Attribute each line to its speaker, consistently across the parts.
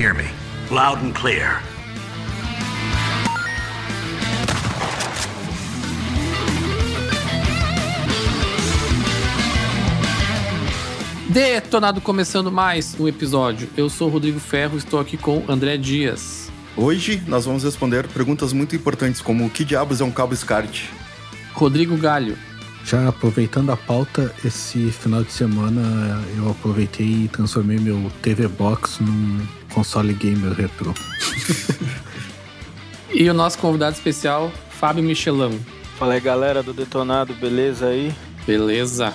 Speaker 1: hear me?
Speaker 2: Loud and clear.
Speaker 3: Detonado começando mais um episódio. Eu sou o Rodrigo Ferro, estou aqui com André Dias.
Speaker 4: Hoje nós vamos responder perguntas muito importantes como o que diabos é um cabo SCART?
Speaker 3: Rodrigo Galho.
Speaker 5: Já aproveitando a pauta, esse final de semana eu aproveitei e transformei meu TV Box num console gamer retrô.
Speaker 3: e o nosso convidado especial, Fábio Michelão.
Speaker 6: Fala aí galera do Detonado, beleza aí?
Speaker 3: Beleza.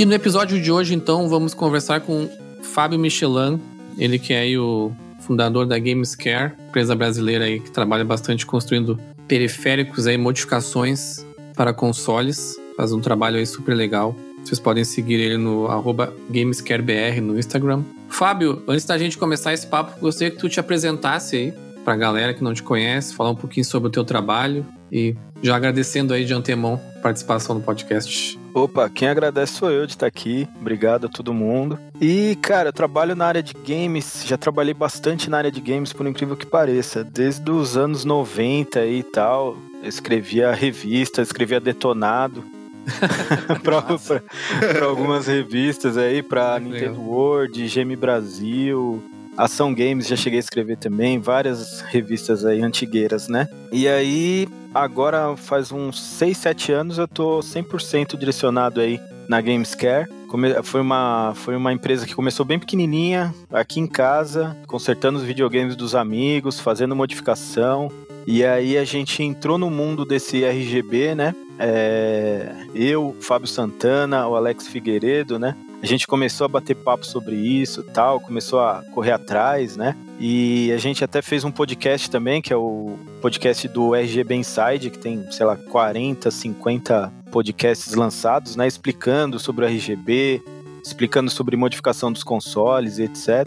Speaker 3: E no episódio de hoje, então, vamos conversar com Fábio Michelin, ele que é o fundador da Gamescare, empresa brasileira aí que trabalha bastante construindo periféricos aí, modificações para consoles, faz um trabalho aí super legal. Vocês podem seguir ele no GamescareBR no Instagram. Fábio, antes da gente começar esse papo, gostaria que tu te apresentasse aí para a galera que não te conhece, falar um pouquinho sobre o teu trabalho e já agradecendo aí de antemão a participação no podcast.
Speaker 6: Opa, quem agradece sou eu de estar aqui. Obrigado a todo mundo. E, cara, eu trabalho na área de games, já trabalhei bastante na área de games, por incrível que pareça. Desde os anos 90 e tal, eu escrevia revista, escrevia detonado. para algumas revistas aí, para Nintendo World, Geme Brasil, Ação Games, já cheguei a escrever também, várias revistas aí antigueiras, né? E aí, agora faz uns 6, 7 anos eu tô 100% direcionado aí na Gamescare. Foi uma, foi uma empresa que começou bem pequenininha, aqui em casa, consertando os videogames dos amigos, fazendo modificação. E aí a gente entrou no mundo desse RGB, né? É, eu, Fábio Santana, o Alex Figueiredo, né? A gente começou a bater papo sobre isso tal, começou a correr atrás, né? E a gente até fez um podcast também, que é o podcast do RGB Inside, que tem, sei lá, 40, 50 podcasts lançados, né? Explicando sobre o RGB, explicando sobre modificação dos consoles etc.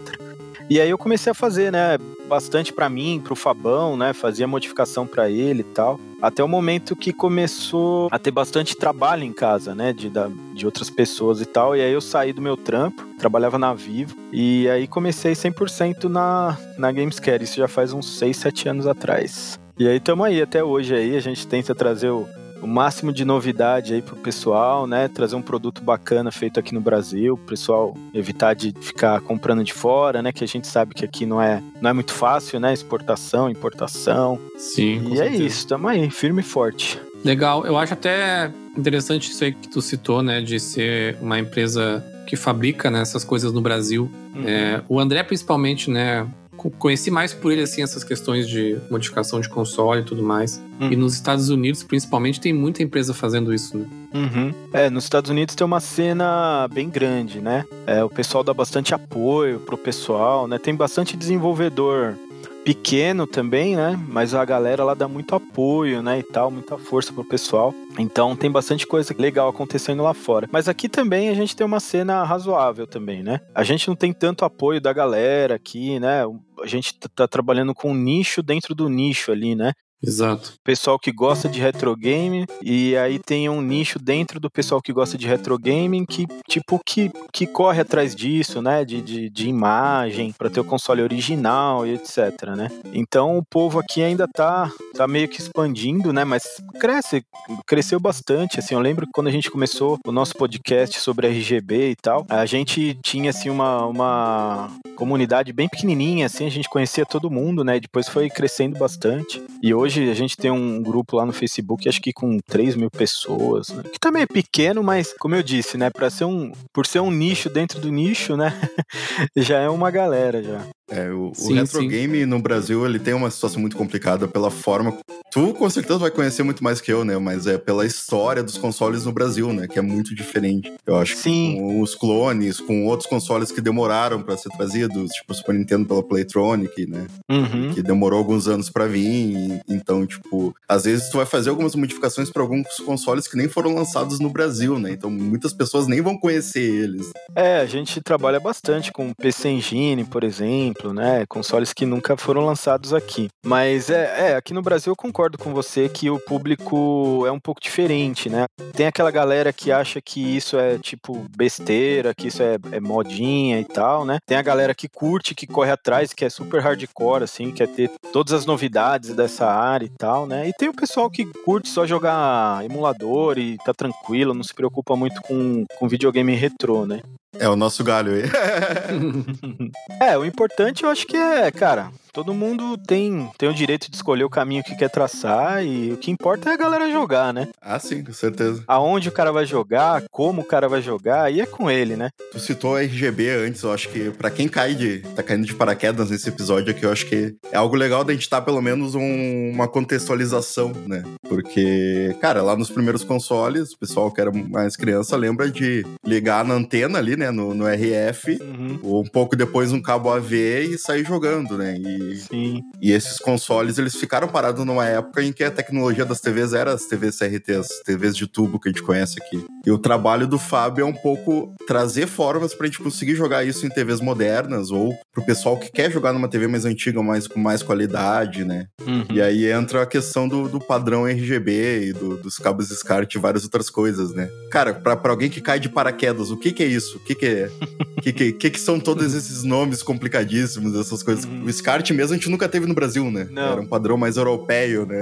Speaker 6: E aí eu comecei a fazer, né, bastante para mim, pro Fabão, né, fazia modificação para ele e tal. Até o momento que começou a ter bastante trabalho em casa, né, de, de outras pessoas e tal. E aí eu saí do meu trampo, trabalhava na Vivo, e aí comecei 100% na, na Gamescare. Isso já faz uns 6, 7 anos atrás. E aí estamos aí até hoje aí, a gente tenta trazer o, o máximo de novidade aí pro pessoal, né? Trazer um produto bacana feito aqui no Brasil, o pessoal evitar de ficar comprando de fora, né? Que a gente sabe que aqui não é, não é muito fácil, né? Exportação, importação.
Speaker 3: Sim.
Speaker 6: E é isso, tamo aí, firme e forte.
Speaker 3: Legal, eu acho até interessante isso aí que tu citou, né? De ser uma empresa que fabrica né, essas coisas no Brasil. Uhum. É, o André, principalmente, né? Conheci mais por ele, assim, essas questões de modificação de console e tudo mais. Uhum. E nos Estados Unidos, principalmente, tem muita empresa fazendo isso, né?
Speaker 6: Uhum. É, nos Estados Unidos tem uma cena bem grande, né? É, o pessoal dá bastante apoio pro pessoal, né? Tem bastante desenvolvedor pequeno também, né? Mas a galera lá dá muito apoio, né? E tal, muita força pro pessoal. Então tem bastante coisa legal acontecendo lá fora. Mas aqui também a gente tem uma cena razoável também, né? A gente não tem tanto apoio da galera aqui, né? A gente tá trabalhando com um nicho dentro do nicho ali, né?
Speaker 3: Exato.
Speaker 6: Pessoal que gosta de retro game e aí tem um nicho dentro do pessoal que gosta de retro gaming que tipo que, que corre atrás disso, né? De, de, de imagem para ter o console original e etc, né? Então o povo aqui ainda tá tá meio que expandindo, né? Mas cresce, cresceu bastante. Assim, eu lembro que quando a gente começou o nosso podcast sobre RGB e tal, a gente tinha assim uma, uma comunidade bem pequenininha, assim, a gente conhecia todo mundo, né? Depois foi crescendo bastante. E hoje hoje a gente tem um grupo lá no Facebook, acho que com 3 mil pessoas, né? que também é pequeno, mas como eu disse, né, para ser um, por ser um nicho dentro do nicho, né, já é uma galera já.
Speaker 4: É, o, sim, o retro sim. game no Brasil ele tem uma situação muito complicada pela forma. Tu com certeza vai conhecer muito mais que eu, né? Mas é pela história dos consoles no Brasil, né? Que é muito diferente. Eu acho
Speaker 6: sim.
Speaker 4: com os clones, com outros consoles que demoraram para ser trazidos, tipo o Super Nintendo pela Playtronic, né?
Speaker 6: Uhum.
Speaker 4: Que demorou alguns anos para vir. Então, tipo, às vezes tu vai fazer algumas modificações para alguns consoles que nem foram lançados no Brasil, né? Então muitas pessoas nem vão conhecer eles.
Speaker 6: É, a gente trabalha bastante com PC Engine, por exemplo exemplo, né? Consoles que nunca foram lançados aqui. Mas é, é, aqui no Brasil eu concordo com você que o público é um pouco diferente, né? Tem aquela galera que acha que isso é tipo besteira, que isso é, é modinha e tal, né? Tem a galera que curte, que corre atrás, que é super hardcore, assim, quer ter todas as novidades dessa área e tal, né? E tem o pessoal que curte só jogar emulador e tá tranquilo, não se preocupa muito com, com videogame retrô, né?
Speaker 4: É o nosso galho aí.
Speaker 6: é, o importante eu acho que é, cara, todo mundo tem, tem o direito de escolher o caminho que quer traçar e o que importa é a galera jogar, né?
Speaker 4: Ah, sim, com certeza.
Speaker 6: Aonde o cara vai jogar, como o cara vai jogar, aí é com ele, né?
Speaker 4: Tu citou RGB antes, eu acho que para quem cai de, tá caindo de paraquedas nesse episódio aqui, eu acho que é algo legal da gente estar tá, pelo menos um, uma contextualização, né? Porque, cara, lá nos primeiros consoles, o pessoal que era mais criança lembra de ligar na antena ali, né, no, no RF, uhum. ou um pouco depois um cabo AV e sair jogando, né? E
Speaker 6: Sim.
Speaker 4: E esses consoles, eles ficaram parados numa época em que a tecnologia das TVs era as TVs CRT, as TVs de tubo que a gente conhece aqui. E o trabalho do Fábio é um pouco trazer formas pra gente conseguir jogar isso em TVs modernas ou pro pessoal que quer jogar numa TV mais antiga, mas com mais qualidade, né? Uhum. E aí entra a questão do, do padrão RGB e do, dos cabos SCART e várias outras coisas, né? Cara, pra, pra alguém que cai de paraquedas, o que que é isso? O que que é? O que que, que, que são todos esses nomes complicadíssimos, essas coisas? Uhum. O SCART mesmo a gente nunca teve no Brasil, né?
Speaker 6: Não.
Speaker 4: Era um padrão mais europeu, né?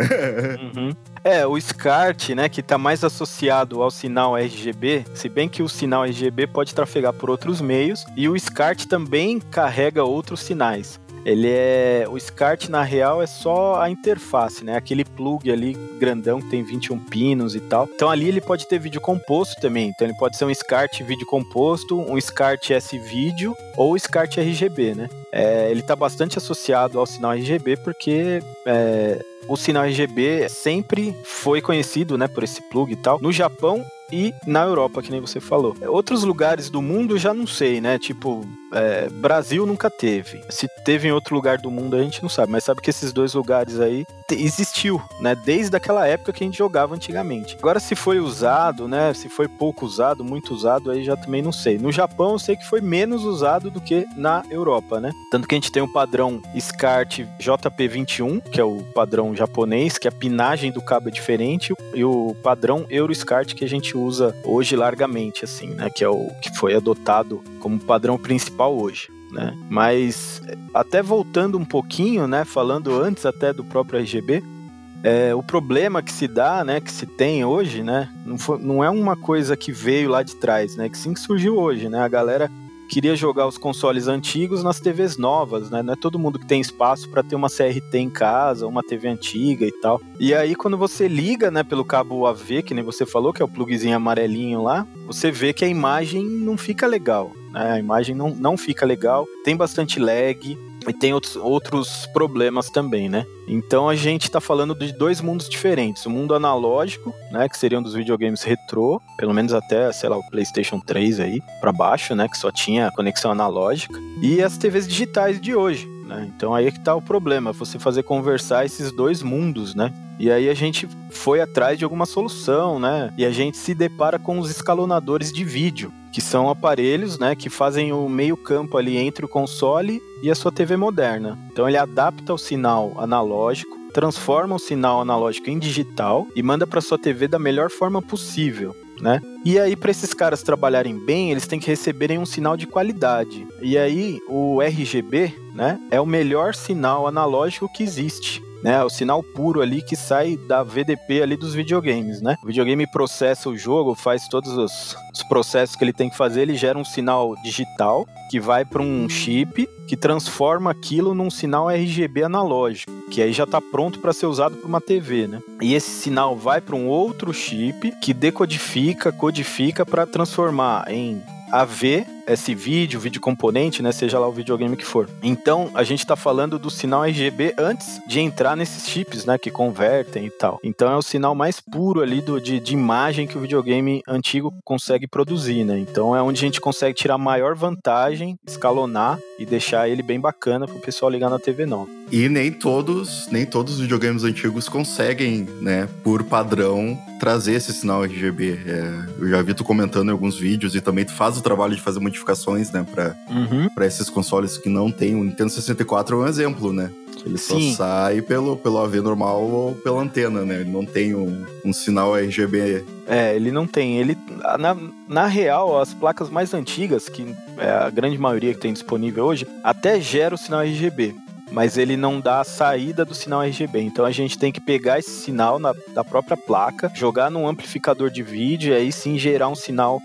Speaker 6: Uhum. É, o SCART, né, que está mais associado ao sinal RGB, se bem que o sinal RGB pode trafegar por outros meios, e o SCART também carrega outros sinais. Ele é. O SCART, na real, é só a interface, né? Aquele plug ali grandão que tem 21 pinos e tal. Então ali ele pode ter vídeo composto também. Então ele pode ser um SCART vídeo composto, um SCART S-Vídeo ou SCART RGB, né? É, ele está bastante associado ao sinal RGB porque é, o sinal RGB sempre foi conhecido, né, por esse plug e tal. No Japão, e na Europa, que nem você falou. Outros lugares do mundo já não sei, né? Tipo, é, Brasil nunca teve. Se teve em outro lugar do mundo a gente não sabe, mas sabe que esses dois lugares aí existiu, né? Desde aquela época que a gente jogava antigamente. Agora, se foi usado, né? Se foi pouco usado, muito usado, aí já também não sei. No Japão eu sei que foi menos usado do que na Europa, né? Tanto que a gente tem o padrão SCART JP21, que é o padrão japonês, que a pinagem do cabo é diferente, e o padrão EuroSCART que a gente usa hoje largamente, assim, né? Que é o que foi adotado como padrão principal hoje. Né? Mas até voltando um pouquinho, né, falando antes até do próprio RGB, é, o problema que se dá, né, que se tem hoje, né, não, foi, não é uma coisa que veio lá de trás, né, que sim que surgiu hoje, né, a galera queria jogar os consoles antigos nas TVs novas, né? Não é todo mundo que tem espaço para ter uma CRT em casa, uma TV antiga e tal. E aí quando você liga, né, pelo cabo AV, que nem você falou, que é o plugzinho amarelinho lá, você vê que a imagem não fica legal. Né? A imagem não, não fica legal, tem bastante lag, e tem outros, outros problemas também, né? Então a gente está falando de dois mundos diferentes. O mundo analógico, né, que seriam dos videogames retrô, pelo menos até, sei lá, o PlayStation 3 aí para baixo, né, que só tinha conexão analógica, e as TVs digitais de hoje, né? Então aí é que tá o problema, você fazer conversar esses dois mundos, né? E aí a gente foi atrás de alguma solução, né? E a gente se depara com os escalonadores de vídeo, que são aparelhos, né, que fazem o meio campo ali entre o console e a sua TV moderna. Então ele adapta o sinal analógico, transforma o sinal analógico em digital e manda para sua TV da melhor forma possível. Né? E aí, para esses caras trabalharem bem, eles têm que receberem um sinal de qualidade. E aí, o RGB né, é o melhor sinal analógico que existe né? O sinal puro ali que sai da VDP ali dos videogames, né? O videogame processa o jogo, faz todos os, os processos que ele tem que fazer, ele gera um sinal digital que vai para um chip que transforma aquilo num sinal RGB analógico, que aí já está pronto para ser usado por uma TV, né? E esse sinal vai para um outro chip que decodifica, codifica para transformar em AV esse vídeo, vídeo componente, né? Seja lá o videogame que for. Então, a gente está falando do sinal RGB antes de entrar nesses chips, né? Que convertem e tal. Então, é o sinal mais puro ali do, de, de imagem que o videogame antigo consegue produzir, né? Então, é onde a gente consegue tirar maior vantagem, escalonar e deixar ele bem bacana para o pessoal ligar na TV nova.
Speaker 4: E nem todos, nem todos os videogames antigos conseguem, né, por padrão, trazer esse sinal RGB. É, eu já vi tu comentando em alguns vídeos e também tu faz o trabalho de fazer modificações, né, para uhum. esses consoles que não tem. O Nintendo 64 é um exemplo, né? Ele Sim. só sai pelo, pelo AV normal ou pela antena, né? Ele não tem um, um sinal RGB.
Speaker 6: É, ele não tem. Ele, na, na real, as placas mais antigas, que é a grande maioria que tem disponível hoje, até gera o sinal RGB mas ele não dá a saída do sinal RGB. Então a gente tem que pegar esse sinal na, da própria placa, jogar num amplificador de vídeo e aí sim gerar um sinal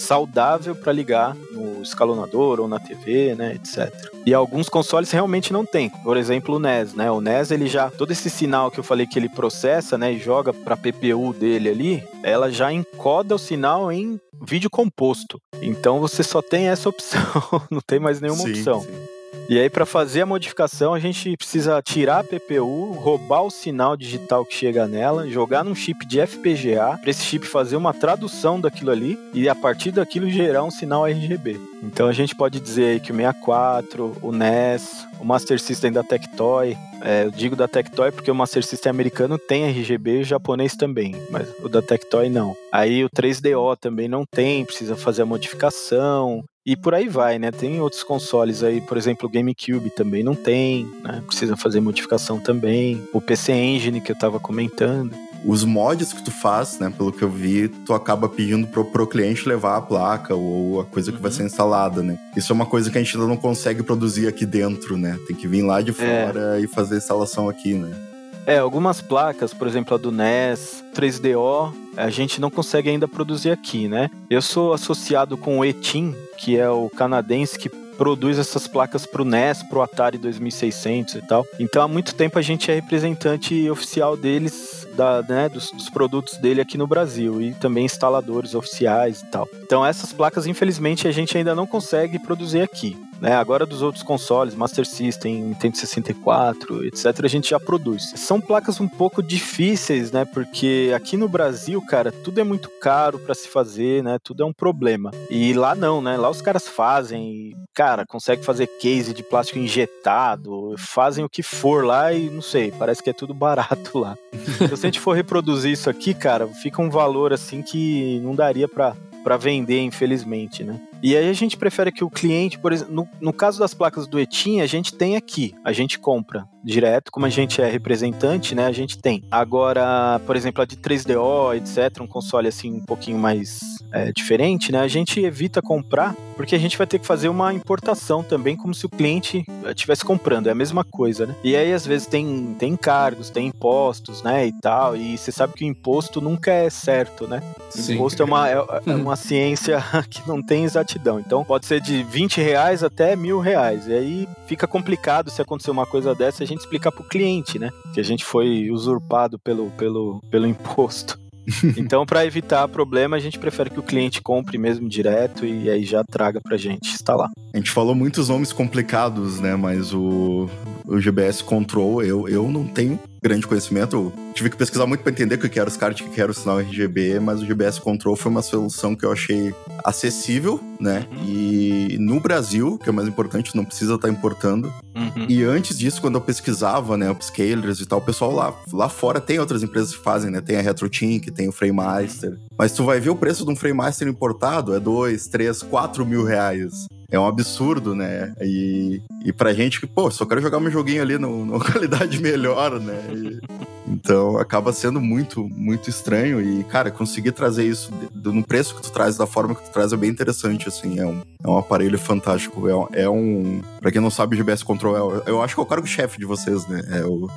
Speaker 6: saudável para ligar no escalonador ou na TV, né, etc. E alguns consoles realmente não tem. Por exemplo, o NES, né? O NES ele já todo esse sinal que eu falei que ele processa, né, e joga para PPU dele ali, ela já encoda o sinal em vídeo composto. Então você só tem essa opção, não tem mais nenhuma sim, opção. Sim. E aí, para fazer a modificação, a gente precisa tirar a PPU, roubar o sinal digital que chega nela, jogar num chip de FPGA, para esse chip fazer uma tradução daquilo ali e a partir daquilo gerar um sinal RGB. Então a gente pode dizer aí que o 64, o NES, o Master System da Tectoy, é, eu digo da Tectoy porque o Master System americano tem RGB e o japonês também, mas o da Tectoy não. Aí o 3DO também não tem, precisa fazer a modificação. E por aí vai, né? Tem outros consoles aí, por exemplo, o GameCube também não tem, né? Precisa fazer modificação também. O PC Engine que eu tava comentando.
Speaker 4: Os mods que tu faz, né, pelo que eu vi, tu acaba pedindo pro, pro cliente levar a placa ou a coisa que uhum. vai ser instalada, né? Isso é uma coisa que a gente ainda não consegue produzir aqui dentro, né? Tem que vir lá de é. fora é. e fazer a instalação aqui, né?
Speaker 6: É, algumas placas, por exemplo, a do NES, 3DO, a gente não consegue ainda produzir aqui, né? Eu sou associado com o Etim, que é o canadense que produz essas placas para o NES, para o Atari 2600 e tal. Então há muito tempo a gente é representante oficial deles, da, né, dos, dos, produtos dele aqui no Brasil e também instaladores oficiais e tal. Então essas placas, infelizmente, a gente ainda não consegue produzir aqui. Né? Agora dos outros consoles, Master System, Nintendo 64, etc, a gente já produz. São placas um pouco difíceis, né? Porque aqui no Brasil, cara, tudo é muito caro para se fazer, né? Tudo é um problema. E lá não, né? Lá os caras fazem, cara, consegue fazer case de plástico injetado, fazem o que for lá e não sei, parece que é tudo barato lá. então, se a gente for reproduzir isso aqui, cara, fica um valor assim que não daria para para vender, infelizmente, né? E aí a gente prefere que o cliente, por exemplo, no, no caso das placas do Etim, a gente tem aqui, a gente compra direto, como a gente é representante, né? A gente tem. Agora, por exemplo, a de 3DO, etc, um console assim um pouquinho mais é, diferente, né? A gente evita comprar porque a gente vai ter que fazer uma importação também, como se o cliente estivesse comprando, é a mesma coisa, né? E aí às vezes tem, tem encargos, tem impostos, né? E tal, e você sabe que o imposto nunca é certo, né? Sim. Imposto é uma, é, é uma ciência que não tem exatidão. Então pode ser de 20 reais até mil reais. E aí fica complicado se acontecer uma coisa dessa a gente explicar para o cliente, né? Que a gente foi usurpado pelo, pelo, pelo imposto. então, para evitar problema, a gente prefere que o cliente compre mesmo direto e aí já traga pra gente instalar.
Speaker 4: A gente falou muitos nomes complicados, né? Mas o, o GBS Control, eu, eu não tenho grande conhecimento. tive que pesquisar muito para entender o que era os cards, o que era o sinal RGB, mas o GBS Control foi uma solução que eu achei acessível, né? Uhum. E no Brasil, que é o mais importante, não precisa estar tá importando. Uhum. E antes disso, quando eu pesquisava, né, upscalers e tal, o pessoal lá, lá fora tem outras empresas que fazem, né? Tem a RetroTink, tem o FrameMaster. Mas tu vai ver o preço de um FrameMaster importado, é 2, 3, 4 mil reais é um absurdo, né? E, e pra gente que, pô, só quero jogar meu joguinho ali no, numa qualidade melhor, né? E, então acaba sendo muito, muito estranho. E, cara, conseguir trazer isso no preço que tu traz, da forma que tu traz, é bem interessante, assim. É um, é um aparelho fantástico. É, é um. Pra quem não sabe, o GBS Control é, eu acho que é o cargo-chefe de vocês, né? É o,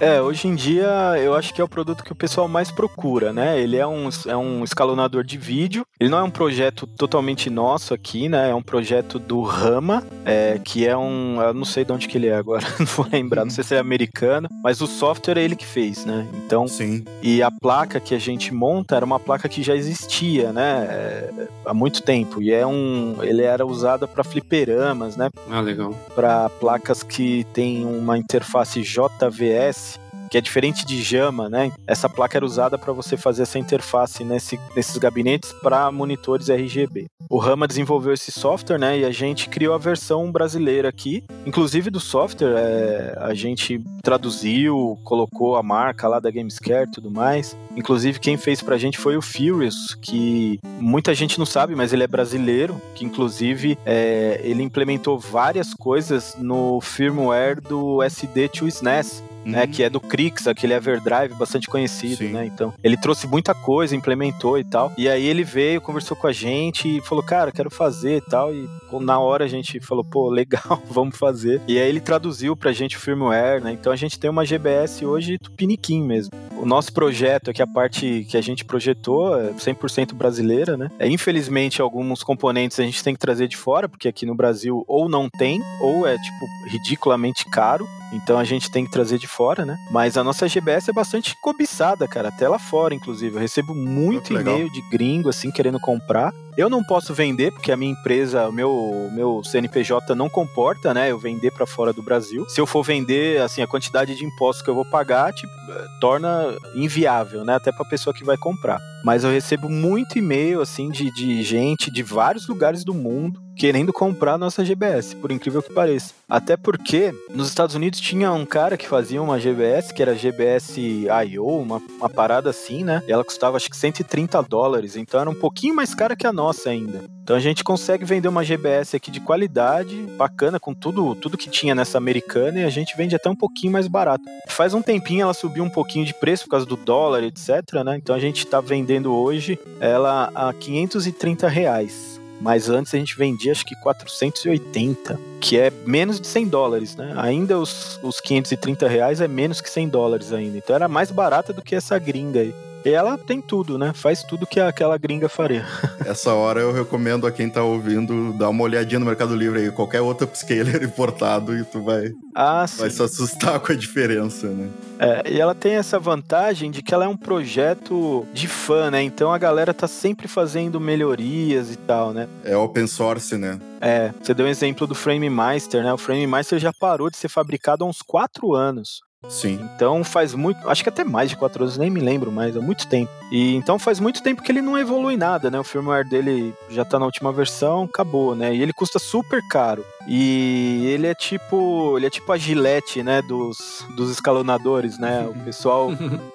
Speaker 6: é, hoje em dia eu acho que é o produto que o pessoal mais procura, né? Ele é um, é um escalonador de vídeo. Ele não é um projeto totalmente nosso aqui, né? É um projeto do Rama, é, que é um. Eu não sei de onde que ele é agora, não vou lembrar, não sei se é americano, mas o software é ele que fez, né? Então.
Speaker 4: Sim.
Speaker 6: E a placa que a gente monta era uma placa que já existia, né? É, há muito tempo. E é um. Ele era usado para fliperamas, né?
Speaker 3: Ah, legal.
Speaker 6: Para placas que tem uma interface JVS que é diferente de Jama, né? Essa placa era usada para você fazer essa interface nesse, nesses gabinetes para monitores RGB. O Rama desenvolveu esse software, né? E a gente criou a versão brasileira aqui. Inclusive do software, é, a gente traduziu, colocou a marca lá da Gamescare e tudo mais. Inclusive, quem fez pra gente foi o Furious, que muita gente não sabe, mas ele é brasileiro, que inclusive é, ele implementou várias coisas no firmware do SD2 SNES uhum. né? Que é do Crix, aquele Everdrive bastante conhecido, Sim. né? Então, ele trouxe muita coisa, implementou e tal. E aí ele veio, conversou com a gente e falou, cara, quero fazer e tal. E na hora a gente falou, pô, legal, vamos fazer. E aí ele traduziu pra gente o firmware, né? Então a gente tem uma GBS hoje tupiniquim mesmo. O nosso projeto aqui, a parte que a gente projetou, é 100% brasileira, né? É, infelizmente, alguns componentes a gente tem que trazer de fora, porque aqui no Brasil ou não tem, ou é, tipo, ridiculamente caro. Então a gente tem que trazer de fora, né? Mas a nossa GBS é bastante cobiçada, cara, até lá fora, inclusive. Eu recebo muito e-mail de gringo, assim, querendo comprar. Eu não posso vender, porque a minha empresa, o meu, meu CNPJ não comporta, né? Eu vender para fora do Brasil. Se eu for vender, assim, a quantidade de impostos que eu vou pagar, tipo, torna inviável, né? Até pra pessoa que vai comprar. Mas eu recebo muito e-mail, assim, de, de gente de vários lugares do mundo querendo comprar nossa GBS, por incrível que pareça. Até porque nos Estados Unidos tinha um cara que fazia uma GBS, que era GBS I.O., uma, uma parada assim, né? E ela custava acho que 130 dólares, então era um pouquinho mais cara que a nossa ainda. Então a gente consegue vender uma GBS aqui de qualidade, bacana, com tudo, tudo que tinha nessa americana, e a gente vende até um pouquinho mais barato. Faz um tempinho ela subiu um pouquinho de preço por causa do dólar, etc, né? Então a gente tá vendendo hoje ela a 530 reais. Mas antes a gente vendia acho que 480, que é menos de 100 dólares, né? Ainda os, os 530 reais é menos que 100 dólares ainda. Então era mais barata do que essa gringa aí. E ela tem tudo, né? Faz tudo que aquela gringa faria.
Speaker 4: Essa hora eu recomendo a quem tá ouvindo dar uma olhadinha no Mercado Livre aí, qualquer outro upscaler importado e tu vai,
Speaker 6: ah,
Speaker 4: vai se assustar com a diferença, né?
Speaker 6: É, e ela tem essa vantagem de que ela é um projeto de fã, né? Então a galera tá sempre fazendo melhorias e tal, né?
Speaker 4: É open source, né?
Speaker 6: É, você deu um exemplo do Frame Master, né? O Frame Master já parou de ser fabricado há uns quatro anos.
Speaker 4: Sim.
Speaker 6: Então faz muito, acho que até mais de quatro anos, nem me lembro mais, há muito tempo. E então faz muito tempo que ele não evolui nada, né? O firmware dele já tá na última versão, acabou, né? E ele custa super caro. E ele é tipo, ele é tipo a gilete, né, dos, dos escalonadores, né? O pessoal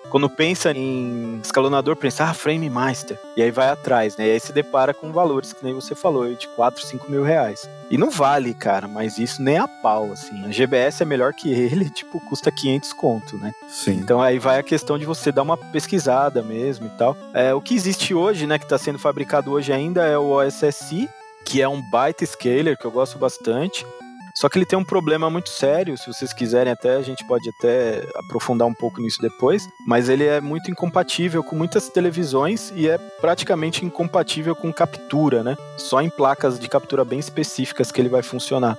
Speaker 6: quando pensa em escalonador, pensa, ah, Frame Master. E aí vai atrás, né? E aí se depara com valores que nem você falou, de 4, 5 mil reais. E não vale, cara, mas isso nem a pau, assim. A GBS é melhor que ele, tipo, custa 500 conto, né?
Speaker 4: Sim.
Speaker 6: Então aí vai a questão de você dar uma pesquisada mesmo e tal. É, o que existe hoje, né, que está sendo fabricado hoje ainda é o OSSI, que é um byte scaler que eu gosto bastante. Só que ele tem um problema muito sério, se vocês quiserem até, a gente pode até aprofundar um pouco nisso depois, mas ele é muito incompatível com muitas televisões e é praticamente incompatível com captura, né? Só em placas de captura bem específicas que ele vai funcionar.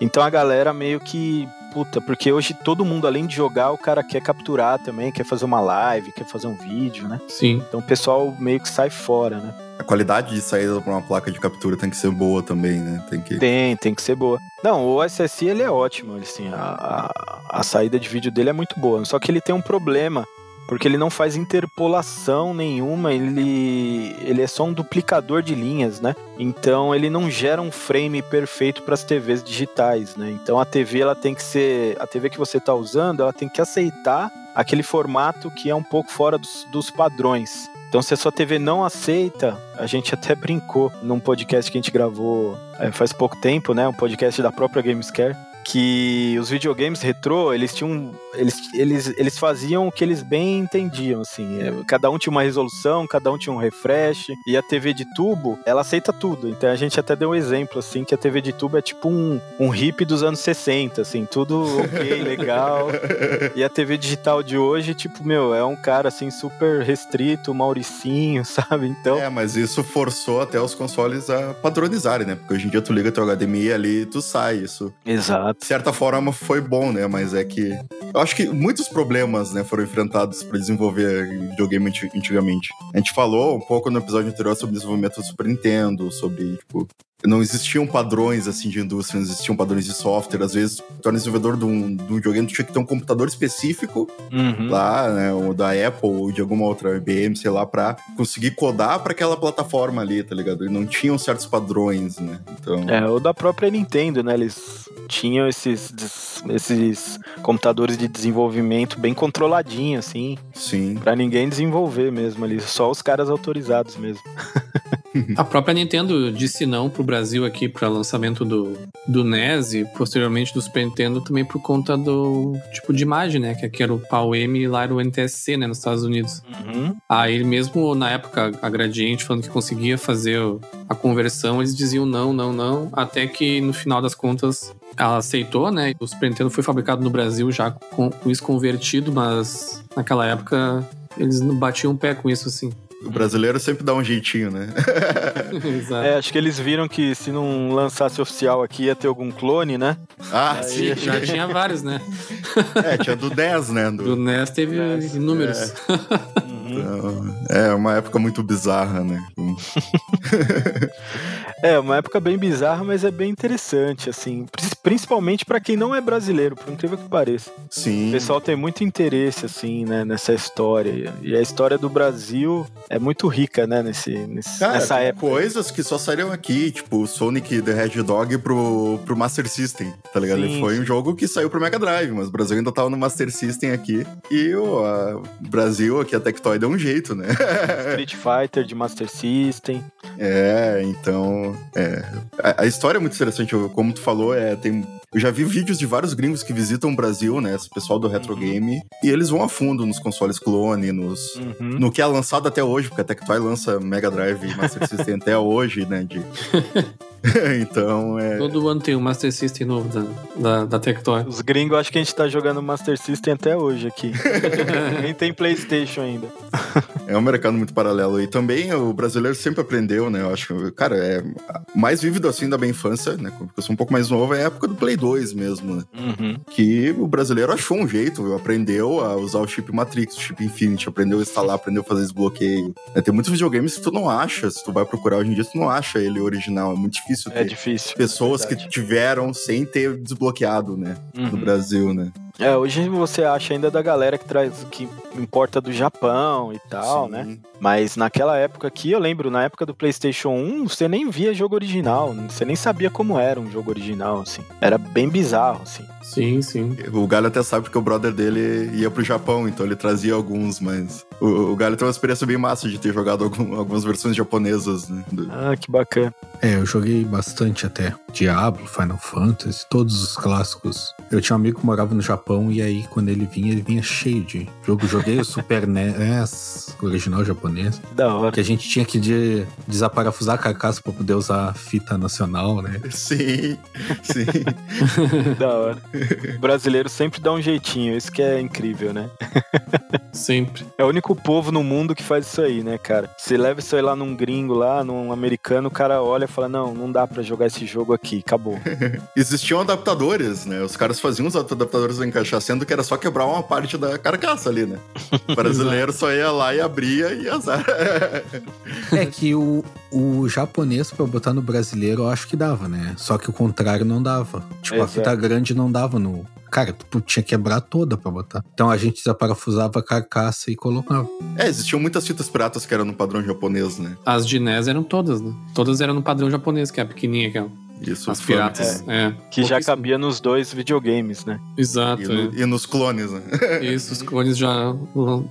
Speaker 6: Então a galera meio que puta, porque hoje todo mundo, além de jogar, o cara quer capturar também, quer fazer uma live, quer fazer um vídeo, né?
Speaker 3: Sim.
Speaker 6: Então o pessoal meio que sai fora, né?
Speaker 4: A qualidade de saída para uma placa de captura tem que ser boa também, né? Tem que.
Speaker 6: Tem, tem que ser boa. Não, o SSI ele é ótimo, assim, a, a, a saída de vídeo dele é muito boa. Só que ele tem um problema porque ele não faz interpolação nenhuma, ele, ele é só um duplicador de linhas, né? Então ele não gera um frame perfeito para as TVs digitais, né? Então a TV ela tem que ser, a TV que você está usando, ela tem que aceitar aquele formato que é um pouco fora dos, dos padrões. Então, se a sua TV não aceita, a gente até brincou num podcast que a gente gravou é, faz pouco tempo, né? Um podcast da própria Gamescare, que os videogames retrô, eles tinham. Eles, eles, eles faziam o que eles bem entendiam, assim. É, cada um tinha uma resolução, cada um tinha um refresh. E a TV de tubo, ela aceita tudo. Então a gente até deu um exemplo, assim, que a TV de tubo é tipo um, um hip dos anos 60, assim, tudo ok, legal. E a TV digital de hoje, tipo, meu, é um cara assim, super restrito, Mauricinho, sabe? Então.
Speaker 4: É, mas isso forçou até os consoles a padronizarem, né? Porque hoje em dia tu liga teu HDMI ali e tu sai. Isso.
Speaker 6: Exato
Speaker 4: de certa forma foi bom, né? Mas é que. Eu acho que muitos problemas, né, foram enfrentados para desenvolver videogame antigamente. A gente falou um pouco no episódio anterior sobre o desenvolvimento do Super Nintendo, sobre, tipo, não existiam padrões assim de indústria, não existiam padrões de software. Às vezes, tu era desenvolvedor de um, de um videogame, tu tinha que ter um computador específico
Speaker 6: uhum.
Speaker 4: lá, né, ou da Apple ou de alguma outra IBM, sei lá, para conseguir codar para aquela plataforma ali, tá ligado? E não tinham certos padrões, né? Então.
Speaker 6: É, ou da própria Nintendo, né? Eles tinham esses, esses computadores de desenvolvimento bem controladinho, assim.
Speaker 4: Sim.
Speaker 6: Pra ninguém desenvolver mesmo ali, só os caras autorizados mesmo.
Speaker 3: A própria Nintendo disse não pro Brasil aqui para lançamento do, do NES e posteriormente do Super Nintendo também por conta do tipo de imagem, né? Que aqui era o PAL-M e lá era o NTSC, né? Nos Estados Unidos.
Speaker 6: Uhum.
Speaker 3: Aí mesmo na época a Gradiente falando que conseguia fazer a conversão, eles diziam não, não, não, até que no final das contas ela aceitou, né? O Super Nintendo foi fabricado no Brasil já com, isso convertido, mas naquela época eles batiam o pé com isso assim.
Speaker 4: O brasileiro sempre dá um jeitinho, né?
Speaker 3: Exato.
Speaker 6: É, acho que eles viram que se não lançasse oficial aqui ia ter algum clone, né?
Speaker 4: Ah,
Speaker 3: Aí
Speaker 4: sim.
Speaker 3: Já tinha vários, né?
Speaker 4: É, tinha do 10, né?
Speaker 3: Do NES teve
Speaker 6: NES,
Speaker 3: inúmeros.
Speaker 6: Uhum.
Speaker 4: Então, é uma época muito bizarra, né?
Speaker 6: É, uma época bem bizarra, mas é bem interessante, assim. Principalmente para quem não é brasileiro, por incrível que pareça.
Speaker 4: Sim.
Speaker 6: O pessoal tem muito interesse, assim, né, nessa história. E a história do Brasil é muito rica, né, nesse, nesse
Speaker 4: Cara,
Speaker 6: nessa época.
Speaker 4: coisas que só saíram aqui, tipo Sonic the Hedgehog pro, pro Master System, tá ligado?
Speaker 6: Sim,
Speaker 4: Ele foi um jogo que saiu pro Mega Drive, mas o Brasil ainda tava no Master System aqui. E o Brasil, aqui a Tectoy deu um jeito, né?
Speaker 6: Street Fighter de Master System.
Speaker 4: É, então. É. A, a história é muito interessante, como tu falou, é, tem. Eu já vi vídeos de vários gringos que visitam o Brasil, né? Esse pessoal do Retro
Speaker 6: Uhum.
Speaker 4: Game. E eles vão a fundo nos consoles clone, nos.
Speaker 6: Uhum.
Speaker 4: No que é lançado até hoje, porque a Tectoy lança Mega Drive e Master System até hoje, né? De... então, é.
Speaker 3: Todo ano tem um Master System novo da, da, da Tectoy.
Speaker 6: Os gringos, acho que a gente tá jogando Master System até hoje aqui. Nem tem Playstation ainda.
Speaker 4: É um mercado muito paralelo. E também o brasileiro sempre aprendeu, né? Eu acho, cara, é mais vívido assim da minha infância, né? Porque eu sou um pouco mais novo, é a época do Play 2 mesmo, né?
Speaker 6: Uhum.
Speaker 4: Que o brasileiro achou um jeito, aprendeu a usar o chip Matrix, o chip Infinity, aprendeu a instalar, aprendeu a fazer desbloqueio. É, tem muitos videogames que tu não acha, se tu vai procurar hoje em dia, tu não acha ele original. É muito difícil ter
Speaker 6: É difícil.
Speaker 4: pessoas
Speaker 6: verdade.
Speaker 4: que tiveram sem ter desbloqueado, né? No
Speaker 6: Uhum.
Speaker 4: Brasil, né?
Speaker 6: É, hoje você acha ainda da galera que traz, que importa do Japão e tal,
Speaker 4: Sim.
Speaker 6: né? Mas naquela época aqui, eu lembro, na época do PlayStation 1, você nem via jogo original, você nem sabia como era um jogo original, assim. Era bem bizarro, assim.
Speaker 3: Sim, sim.
Speaker 4: O Galho até sabe porque o brother dele ia pro Japão, então ele trazia alguns, mas o, o Galho tem uma experiência bem massa de ter jogado algum- algumas versões japonesas, né? Do-
Speaker 6: Ah, que bacana.
Speaker 5: É, eu joguei bastante até. Diablo, Final Fantasy, todos os clássicos. Eu tinha um amigo que morava no Japão e aí quando ele vinha, ele vinha cheio de jogo. Joguei o Super NES, original japonês,
Speaker 6: Da hora.
Speaker 5: que a gente tinha que de- desaparafusar a carcaça pra poder usar a fita nacional, né?
Speaker 4: Sim, sim.
Speaker 6: da hora. O brasileiro sempre dá um jeitinho, isso que é incrível, né?
Speaker 3: Sempre.
Speaker 6: É o único povo no mundo que faz isso aí, né, cara? Você leva isso aí lá num gringo, lá, num americano, o cara olha e fala: Não, não dá pra jogar esse jogo aqui, acabou.
Speaker 4: Existiam adaptadores, né? Os caras faziam os adaptadores em encaixar, sendo que era só quebrar uma parte da carcaça ali, né? O brasileiro só ia lá e abria e azar.
Speaker 5: é que o, o japonês pra botar no brasileiro eu acho que dava, né? Só que o contrário não dava. Tipo, Exato. a fita grande não dava no, Cara, tu tinha que quebrar toda pra botar. Então a gente desaparafusava a carcaça e colocava.
Speaker 4: É, existiam muitas fitas piratas que eram no padrão japonês, né?
Speaker 3: As de NES eram todas, né? Todas eram no padrão japonês, que é a pequenininha aquela.
Speaker 4: Isso,
Speaker 3: as piratas. É, é.
Speaker 6: Que já cabia nos dois videogames, né?
Speaker 3: Exato.
Speaker 4: E, no,
Speaker 3: é.
Speaker 4: e nos clones, né?
Speaker 3: Isso, os clones já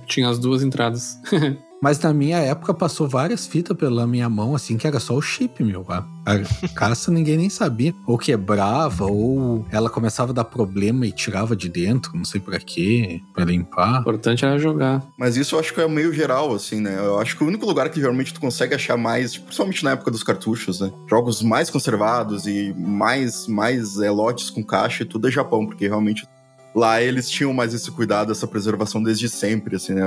Speaker 3: tinham as duas entradas.
Speaker 5: Mas na minha época passou várias fitas pela minha mão, assim, que era só o chip, meu. A, a caça ninguém nem sabia. Ou quebrava, ou ela começava a dar problema e tirava de dentro, não sei pra quê, pra limpar.
Speaker 3: O importante era jogar.
Speaker 4: Mas isso eu acho que é meio geral, assim, né? Eu acho que o único lugar que realmente tu consegue achar mais, principalmente na época dos cartuchos, né? Jogos mais conservados e mais, mais é, lotes com caixa e tudo é Japão, porque realmente lá eles tinham mais esse cuidado, essa preservação desde sempre, assim, né?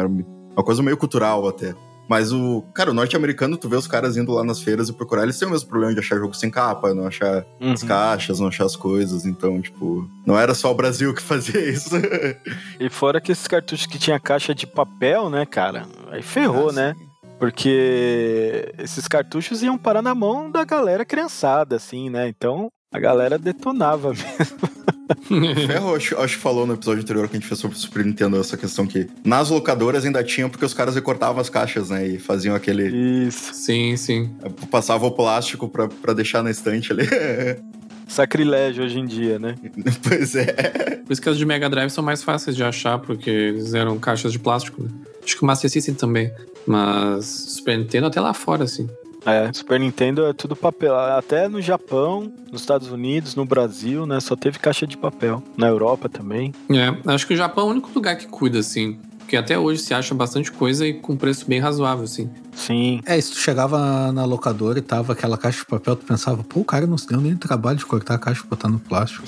Speaker 4: Uma coisa meio cultural até. Mas o. Cara, o norte-americano, tu vê os caras indo lá nas feiras e procurar, eles têm o mesmo problema de achar jogo sem capa, não achar uhum. as caixas, não achar as coisas. Então, tipo, não era só o Brasil que fazia isso.
Speaker 6: e fora que esses cartuchos que tinha caixa de papel, né, cara? Aí ferrou, ah, né? Porque esses cartuchos iam parar na mão da galera criançada, assim, né? Então a galera detonava mesmo.
Speaker 4: Ferro, acho, acho que falou no episódio anterior que a gente fez sobre o Super Nintendo essa questão que nas locadoras ainda tinha porque os caras recortavam as caixas, né? E faziam aquele.
Speaker 3: Isso. Sim, sim.
Speaker 4: Passava o plástico pra, pra deixar na estante ali.
Speaker 6: Sacrilégio hoje em dia, né?
Speaker 4: pois é.
Speaker 3: Por isso que as de Mega Drive são mais fáceis de achar, porque eles eram caixas de plástico, né? Acho que o Master System também. Mas Super Nintendo até lá fora, assim.
Speaker 6: É, Super Nintendo é tudo papel. Até no Japão, nos Estados Unidos, no Brasil, né? Só teve caixa de papel. Na Europa também.
Speaker 3: É, acho que o Japão é o único lugar que cuida, assim. Porque até hoje se acha bastante coisa e com preço bem razoável, assim.
Speaker 6: Sim.
Speaker 5: É, se tu chegava na locadora e tava aquela caixa de papel, tu pensava, pô, o cara não se deu nem trabalho de cortar a caixa e botar no plástico.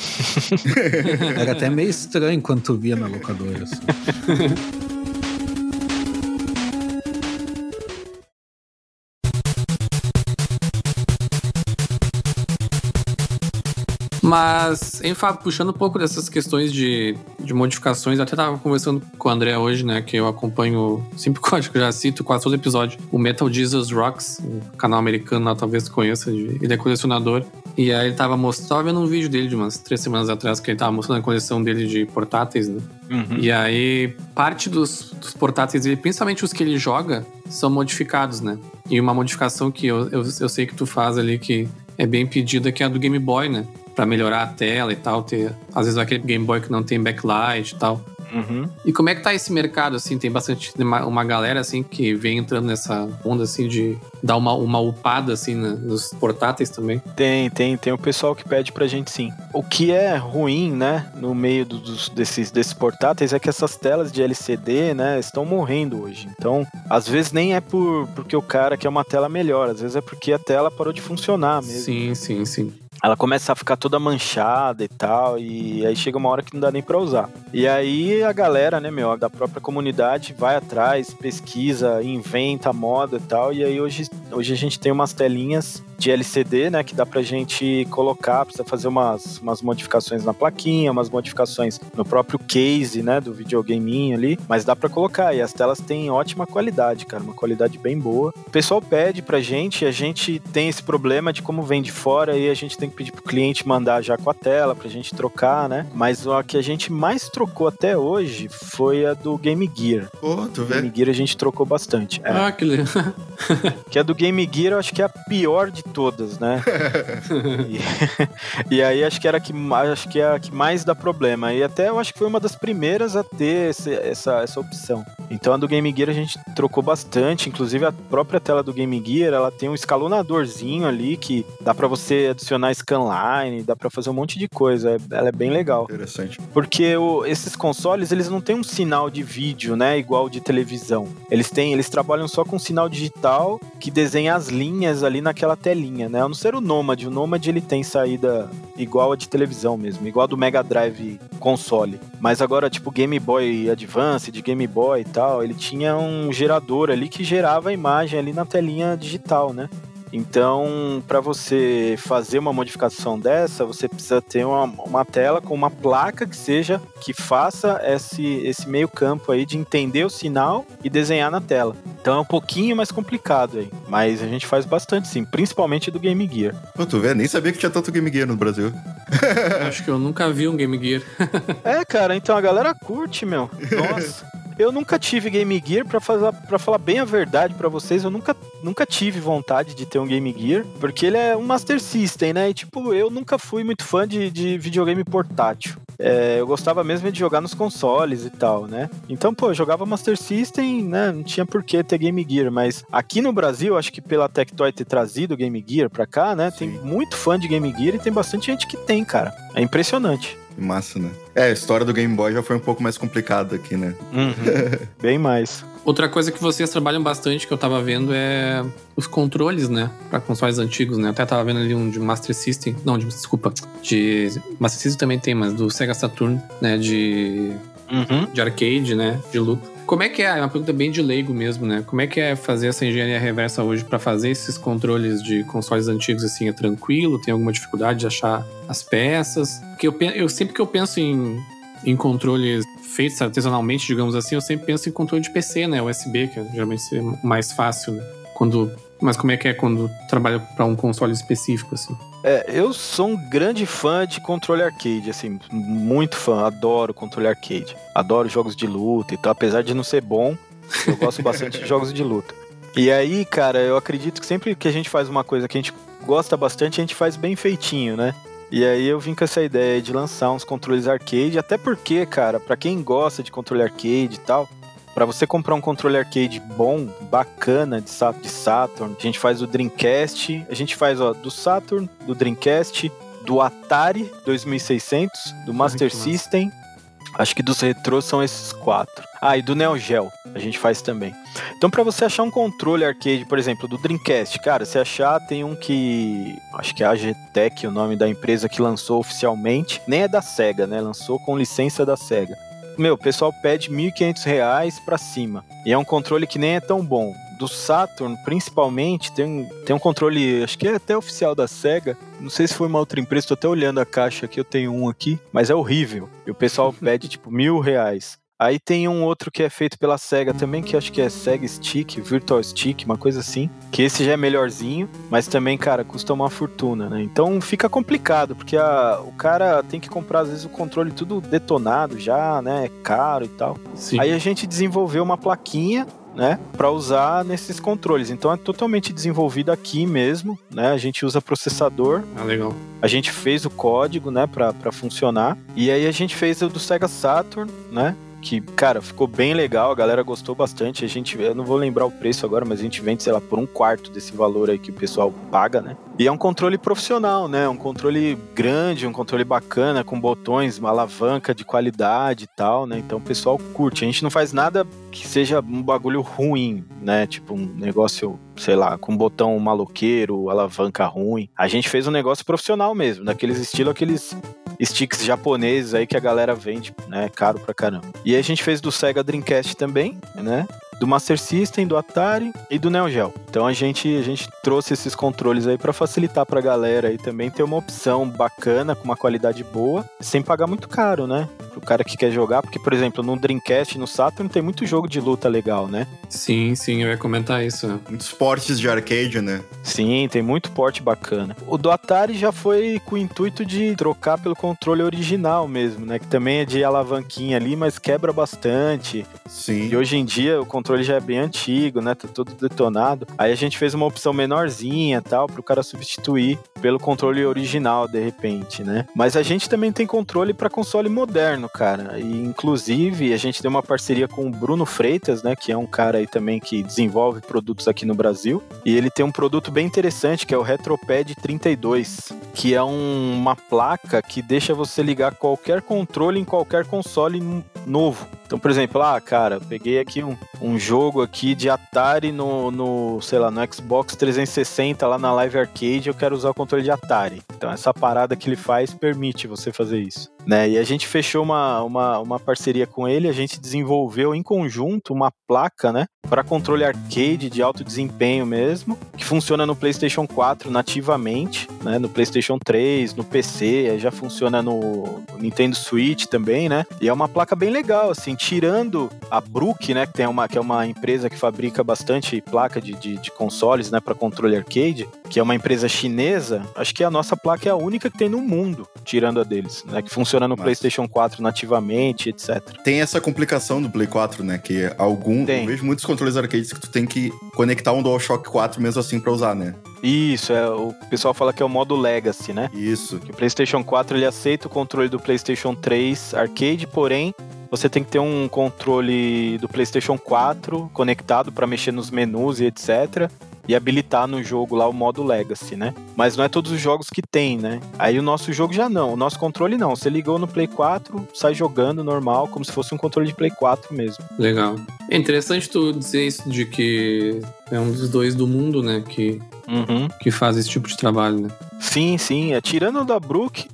Speaker 5: Era até meio estranho quando tu via na locadora, assim.
Speaker 3: Mas, em Fábio, puxando um pouco dessas questões de, de modificações, até tava conversando com o André hoje, né? Que eu acompanho, sempre que eu já cito quase todo episódio, o Metal Jesus Rocks, um canal americano lá, talvez conheça, de, ele é colecionador. E aí ele tava mostrando, tava vendo um vídeo dele de umas três semanas atrás, que ele tava mostrando a coleção dele de portáteis, né? Uhum. E aí, parte dos, dos portáteis dele, principalmente os que ele joga, são modificados, né? E uma modificação que eu, eu, eu sei que tu faz ali, que é bem pedida, que é a do Game Boy, né? Para melhorar a tela e tal, ter às vezes aquele Game Boy que não tem backlight e tal.
Speaker 6: Uhum.
Speaker 3: E como é que tá esse mercado, assim? Tem bastante, uma, uma galera, assim, que vem entrando nessa onda, assim, de dar uma, uma upada, assim, nos portáteis também?
Speaker 6: Tem, tem. Tem o pessoal que pede pra gente, sim. O que é ruim, né, no meio dos, desses, desses portáteis é que essas telas de LCD, né, estão morrendo hoje. Então, às vezes nem é por, porque o cara quer uma tela melhor, às vezes é porque a tela parou de funcionar mesmo.
Speaker 3: Sim, sim, sim
Speaker 6: ela começa a ficar toda manchada e tal, e aí chega uma hora que não dá nem pra usar. E aí a galera, né, meu, da própria comunidade vai atrás, pesquisa, inventa moda e tal, e aí hoje, hoje a gente tem umas telinhas de LCD, né, que dá pra gente colocar, precisa fazer umas, umas modificações na plaquinha, umas modificações no próprio case, né, do videogameinho ali, mas dá pra colocar, e as telas têm ótima qualidade, cara, uma qualidade bem boa. O pessoal pede pra gente, a gente tem esse problema de como vem de fora, e a gente tem pedir pro cliente mandar já com a tela pra gente trocar, né, mas a que a gente mais trocou até hoje foi a do Game Gear.
Speaker 4: Pô, tu vê?
Speaker 6: Game Gear a gente trocou bastante.
Speaker 3: É. Ah, que legal.
Speaker 6: que a do Game Gear eu acho que é a pior de todas, né? e, e, aí acho que era que acho que é a que mais dá problema. E até eu acho que foi uma das primeiras a ter esse, essa, essa opção. Então a do Game Gear a gente trocou bastante, inclusive a própria tela do Game Gear, ela tem um escalonadorzinho ali que dá para você adicionar scanline, dá para fazer um monte de coisa. Ela é bem legal.
Speaker 4: Interessante.
Speaker 6: Porque o, esses consoles, eles não têm um sinal de vídeo, né, igual de televisão. Eles têm, eles trabalham só com sinal digital que desenha as linhas ali naquela telinha, né? A não ser o Nomad, o Nomad ele tem saída igual a de televisão mesmo, igual a do Mega Drive console. Mas agora tipo Game Boy Advance, de Game Boy e tal, ele tinha um gerador ali que gerava a imagem ali na telinha digital, né? Então, para você fazer uma modificação dessa, você precisa ter uma, uma tela com uma placa que seja que faça esse, esse meio campo aí de entender o sinal e desenhar na tela. Então é um pouquinho mais complicado aí, mas a gente faz bastante sim, principalmente do Game Gear.
Speaker 4: Pô, tu vê, nem sabia que tinha tanto Game Gear no Brasil.
Speaker 3: Acho que eu nunca vi um Game Gear.
Speaker 6: é, cara, então a galera curte, meu. Nossa. Eu nunca tive Game Gear, para falar, pra falar bem a verdade para vocês, eu nunca, nunca tive vontade de ter um Game Gear, porque ele é um Master System, né? E tipo, eu nunca fui muito fã de, de videogame portátil. É, eu gostava mesmo de jogar nos consoles e tal, né? Então, pô, eu jogava Master System, né? Não tinha por que ter Game Gear, mas aqui no Brasil, acho que pela Tectoy ter trazido Game Gear pra cá, né? Tem muito fã de Game Gear e tem bastante gente que tem, cara. É impressionante.
Speaker 4: Massa, né? É, a história do Game Boy já foi um pouco mais complicada aqui, né?
Speaker 6: Uhum. Bem mais.
Speaker 3: Outra coisa que vocês trabalham bastante, que eu tava vendo, é os controles, né? Pra consoles antigos, né? Eu até tava vendo ali um de Master System. Não, de, desculpa. De. Master System também tem, mas do Sega Saturn, né? De. Uhum. De arcade, né? De luta. Como é que é? É uma pergunta bem de leigo mesmo, né? Como é que é fazer essa engenharia reversa hoje para fazer esses controles de consoles antigos assim? É tranquilo? Tem alguma dificuldade de achar as peças? Porque eu, eu sempre que eu penso em, em controles feitos artesanalmente, digamos assim, eu sempre penso em controle de PC, né? USB, que é geralmente é mais fácil, né? Quando mas como é que é quando trabalha para um console específico, assim?
Speaker 6: É, eu sou um grande fã de controle arcade, assim, muito fã, adoro controle arcade. Adoro jogos de luta e tal, apesar de não ser bom, eu gosto bastante de jogos de luta. E aí, cara, eu acredito que sempre que a gente faz uma coisa que a gente gosta bastante, a gente faz bem feitinho, né? E aí eu vim com essa ideia de lançar uns controles arcade, até porque, cara, para quem gosta de controle arcade e tal, para você comprar um controle arcade bom, bacana de Saturn, a gente faz o Dreamcast, a gente faz ó, do Saturn, do Dreamcast, do Atari 2600, do Master System. Acho que dos retrôs são esses quatro. Ah, e do Neo Geo a gente faz também. Então, para você achar um controle arcade, por exemplo, do Dreamcast, cara, se achar, tem um que. Acho que é a GTEC, o nome da empresa que lançou oficialmente. Nem é da SEGA, né? Lançou com licença da SEGA meu, o pessoal pede R$ 1.500 para cima. E é um controle que nem é tão bom. Do Saturn, principalmente, tem, tem um controle, acho que é até oficial da SEGA. Não sei se foi uma outra empresa, tô até olhando a caixa aqui, eu tenho um aqui, mas é horrível. E o pessoal pede, tipo, mil reais. Aí tem um outro que é feito pela SEGA também, que acho que é SEGA Stick, Virtual Stick, uma coisa assim. Que esse já é melhorzinho, mas também, cara, custa uma fortuna, né? Então fica complicado, porque a, o cara tem que comprar, às vezes, o controle tudo detonado já, né? É caro e tal. Sim. Aí a gente desenvolveu uma plaquinha né, para usar nesses controles. Então é totalmente desenvolvido aqui mesmo, né? A gente usa processador.
Speaker 3: Ah, legal.
Speaker 6: A gente fez o código, né, para funcionar. E aí a gente fez o do Sega Saturn, né? Que, cara, ficou bem legal, a galera gostou bastante. A gente, eu não vou lembrar o preço agora, mas a gente vende, sei lá, por um quarto desse valor aí que o pessoal paga, né? E é um controle profissional, né? Um controle grande, um controle bacana, com botões, uma alavanca de qualidade e tal, né? Então o pessoal curte. A gente não faz nada que seja um bagulho ruim, né? Tipo um negócio, sei lá, com botão maloqueiro, alavanca ruim. A gente fez um negócio profissional mesmo, daqueles estilo aqueles sticks japoneses aí que a galera vende, né? Caro pra caramba. E a gente fez do Sega Dreamcast também, né? Do Master System, do Atari e do Neo Geo. Então a gente, a gente trouxe esses controles aí para facilitar para a galera aí também ter uma opção bacana, com uma qualidade boa, sem pagar muito caro, né? Pro cara que quer jogar, porque, por exemplo, no Dreamcast no Saturn tem muito jogo de luta legal, né?
Speaker 3: Sim, sim, eu ia comentar isso.
Speaker 4: Muitos portes de arcade, né?
Speaker 6: Sim, tem muito porte bacana. O do Atari já foi com o intuito de trocar pelo controle original mesmo, né? Que também é de alavanquinha ali, mas quebra bastante.
Speaker 4: Sim.
Speaker 6: E hoje em dia o controle já é bem antigo, né? Tá todo detonado. Aí a gente fez uma opção menorzinha tal, pro cara substituir pelo controle original, de repente, né? Mas a gente também tem controle para console moderno, cara. E inclusive a gente tem uma parceria com o Bruno Freitas, né? Que é um cara aí também que desenvolve produtos aqui no Brasil. E ele tem um produto bem interessante que é o RetroPad 32, que é um, uma placa que deixa você ligar qualquer controle em qualquer console novo. Então, por exemplo, ah, cara, peguei aqui um, um jogo aqui de Atari no, no, sei lá, no Xbox 360 lá na Live Arcade, eu quero usar o controle de Atari. Então, essa parada que ele faz permite você fazer isso. Né? E a gente fechou uma, uma, uma parceria com ele, a gente desenvolveu em conjunto uma placa, né, para controle arcade de alto desempenho mesmo, que funciona no PlayStation 4 nativamente, né, no PlayStation 3, no PC, já funciona no Nintendo Switch também, né? E é uma placa bem legal, assim, tirando a Brook, né, que tem uma que é uma empresa que fabrica bastante placa de, de, de consoles, né, para controle arcade, que é uma empresa chinesa. Acho que a nossa placa é a única que tem no mundo, tirando a deles, né, que funciona no Mas... PlayStation 4 nativamente, etc.
Speaker 4: Tem essa complicação do Play 4, né, que algum, tem. eu vejo muitos controles arcades que tu tem que conectar um DualShock 4 mesmo assim para usar, né?
Speaker 6: Isso, é, o pessoal fala que é o modo Legacy, né?
Speaker 4: Isso.
Speaker 6: Que o PlayStation 4 ele aceita o controle do PlayStation 3 arcade, porém você tem que ter um controle do PlayStation 4 conectado para mexer nos menus e etc e habilitar no jogo lá o modo Legacy, né? Mas não é todos os jogos que tem, né? Aí o nosso jogo já não, o nosso controle não. Você ligou no Play 4, sai jogando normal, como se fosse um controle de Play 4 mesmo.
Speaker 3: Legal. É interessante tu dizer isso de que é um dos dois do mundo, né? Que, uhum. que faz esse tipo de trabalho, né?
Speaker 6: Sim, sim. É, tirando o da Brook,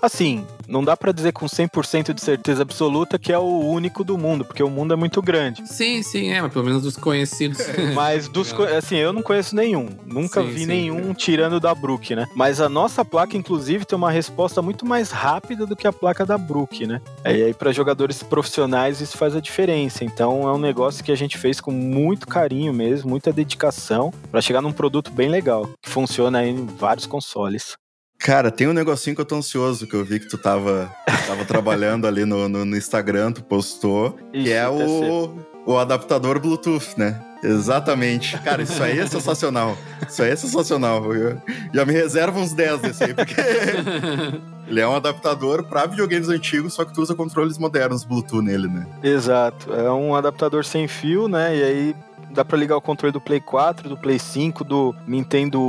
Speaker 6: assim, não dá para dizer com 100% de certeza absoluta que é o único do mundo, porque o mundo é muito grande.
Speaker 3: Sim, sim, é, mas pelo menos dos conhecidos.
Speaker 6: mas dos, assim, eu não conheço nenhum. Nunca sim, vi sim, nenhum é. tirando da Brook, né? Mas a nossa placa, inclusive, tem uma resposta muito mais rápida do que a placa da Brook, né? E aí, para jogadores profissionais, isso faz a diferença. Então, é um negócio que a gente fez com muito carinho mesmo, muita dedicação, para chegar num produto bem legal, que funciona em vários consoles.
Speaker 4: Cara, tem um negocinho que eu tô ansioso, que eu vi que tu tava, tava trabalhando ali no, no, no, Instagram, tu postou, que é o, o adaptador Bluetooth, né? Exatamente. Cara, isso aí é sensacional. Isso aí é sensacional. Eu já me reserva uns 10 desse aí, porque ele é um adaptador para videogames antigos, só que tu usa controles modernos Bluetooth nele, né?
Speaker 6: Exato. É um adaptador sem fio, né? E aí dá para ligar o controle do Play 4, do Play 5, do Nintendo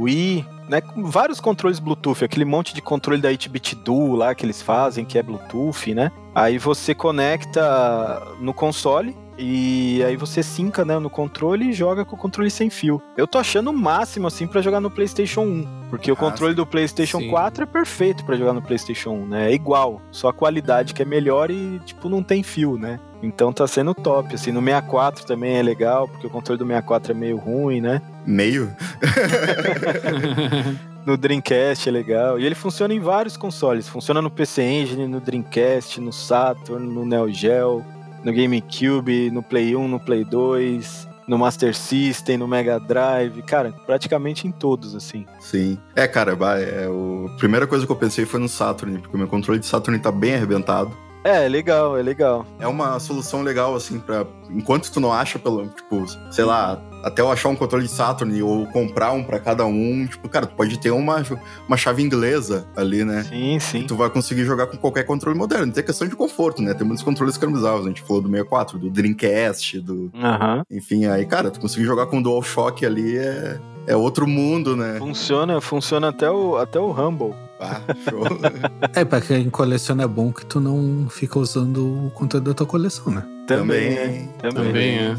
Speaker 6: Wii, né, com vários controles Bluetooth, aquele monte de controle da 8-bit Duo lá que eles fazem, que é Bluetooth, né? Aí você conecta no console e aí você sinca né, no controle e joga com o controle sem fio. Eu tô achando o máximo assim para jogar no PlayStation 1, porque o ah, controle do PlayStation sim. 4 é perfeito para jogar no PlayStation 1, né? É igual, só a qualidade que é melhor e tipo não tem fio, né? Então tá sendo top, assim, no 64 também é legal, porque o controle do 64 é meio ruim, né?
Speaker 4: Meio?
Speaker 6: no Dreamcast é legal. E ele funciona em vários consoles. Funciona no PC Engine, no Dreamcast, no Saturn, no Neo Geo, no GameCube, no Play 1, no Play 2, no Master System, no Mega Drive, cara, praticamente em todos, assim.
Speaker 4: Sim. É, cara, é, o... a primeira coisa que eu pensei foi no Saturn, porque o meu controle de Saturn tá bem arrebentado.
Speaker 6: É, legal, é legal.
Speaker 4: É uma solução legal, assim, para Enquanto tu não acha, pelo, tipo, sei lá, até eu achar um controle de Saturn ou comprar um para cada um, tipo, cara, tu pode ter uma, uma chave inglesa ali, né?
Speaker 6: Sim, sim. E
Speaker 4: tu vai conseguir jogar com qualquer controle moderno. Tem questão de conforto, né? Tem muitos controles customizáveis. A gente falou do 64, do Dreamcast, do.
Speaker 6: Uhum.
Speaker 4: Enfim, aí, cara, tu conseguir jogar com o DualShock ali é, é outro mundo, né?
Speaker 6: Funciona, funciona até o, até o Rumble.
Speaker 4: Ah, show.
Speaker 5: é, pra quem coleciona é bom que tu não fica usando o conteúdo da tua coleção, né?
Speaker 6: Também, também, também, também é.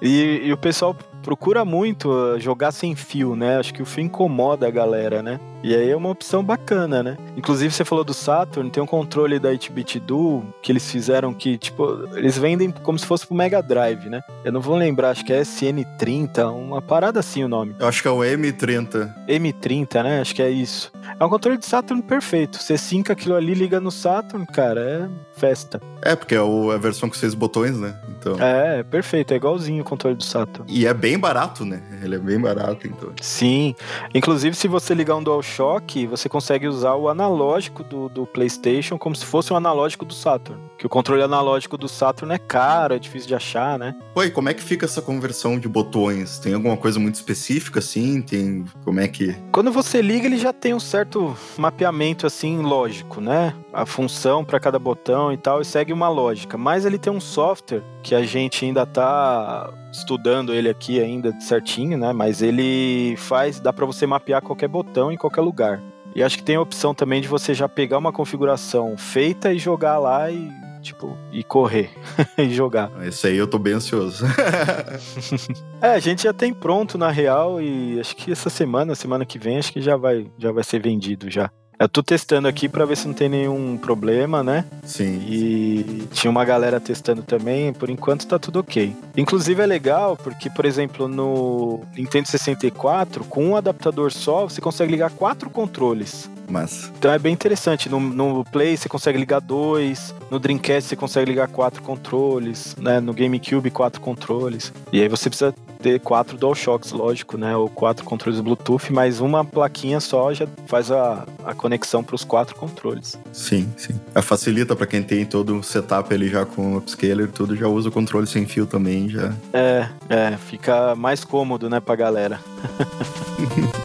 Speaker 6: E, e o pessoal procura muito uh, jogar sem fio, né? Acho que o fio incomoda a galera, né? E aí é uma opção bacana, né? Inclusive, você falou do Saturn, tem um controle da 8-bit Duo que eles fizeram que, tipo, eles vendem como se fosse pro Mega Drive, né? Eu não vou lembrar, acho que é SN30, uma parada assim o nome.
Speaker 4: Eu acho que é o M30.
Speaker 6: M30, né? Acho que é isso. É um controle de Saturn perfeito. Você sinca aquilo ali, liga no Saturn, cara, é festa.
Speaker 4: É, porque é a versão com seis botões, né? Então...
Speaker 6: É, é perfeito, é igualzinho o controle do Saturn.
Speaker 4: E é bem barato, né? Ele é bem barato, então.
Speaker 6: Sim. Inclusive, se você ligar um DualShock DualShock, você consegue usar o analógico do, do PlayStation como se fosse um analógico do Saturn. Que o controle analógico do Saturn é caro, é difícil de achar, né?
Speaker 4: E como é que fica essa conversão de botões? Tem alguma coisa muito específica assim? Tem. Como é que.
Speaker 6: Quando você liga, ele já tem um certo mapeamento assim, lógico, né? A função para cada botão e tal, e segue uma lógica. Mas ele tem um software que a gente ainda tá estudando ele aqui ainda certinho, né? Mas ele faz, dá para você mapear qualquer botão em qualquer lugar. E acho que tem a opção também de você já pegar uma configuração feita e jogar lá e tipo, e correr e jogar.
Speaker 4: Esse aí eu tô bem ansioso.
Speaker 6: é, a gente já tem pronto na real e acho que essa semana, semana que vem, acho que já vai, já vai ser vendido já. Eu tô testando aqui para ver se não tem nenhum problema, né?
Speaker 4: Sim.
Speaker 6: E tinha uma galera testando também, por enquanto tá tudo ok. Inclusive é legal porque, por exemplo, no Nintendo 64, com um adaptador só, você consegue ligar quatro controles.
Speaker 4: Mas.
Speaker 6: Então é bem interessante. No, no Play você consegue ligar dois, no Dreamcast você consegue ligar quatro controles, né? No GameCube quatro controles. E aí você precisa ter quatro DualShocks, lógico, né? Ou quatro controles Bluetooth, mas uma plaquinha só já faz a, a conexão para os quatro controles.
Speaker 4: Sim, sim. É, facilita para quem tem todo o setup ali já com o upscaler tudo, já usa o controle sem fio também, já.
Speaker 6: É, é, fica mais cômodo, né, pra galera.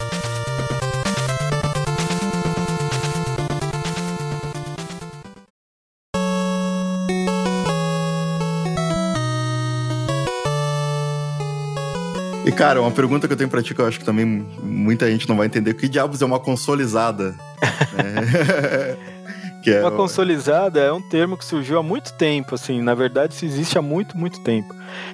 Speaker 4: E, cara, uma pergunta que eu tenho pra ti, que eu acho que também muita gente não vai entender. Que diabos é uma consolizada?
Speaker 6: é... Uma consolizada é um termo que surgiu há muito tempo, assim. Na verdade, isso existe há muito, muito tempo.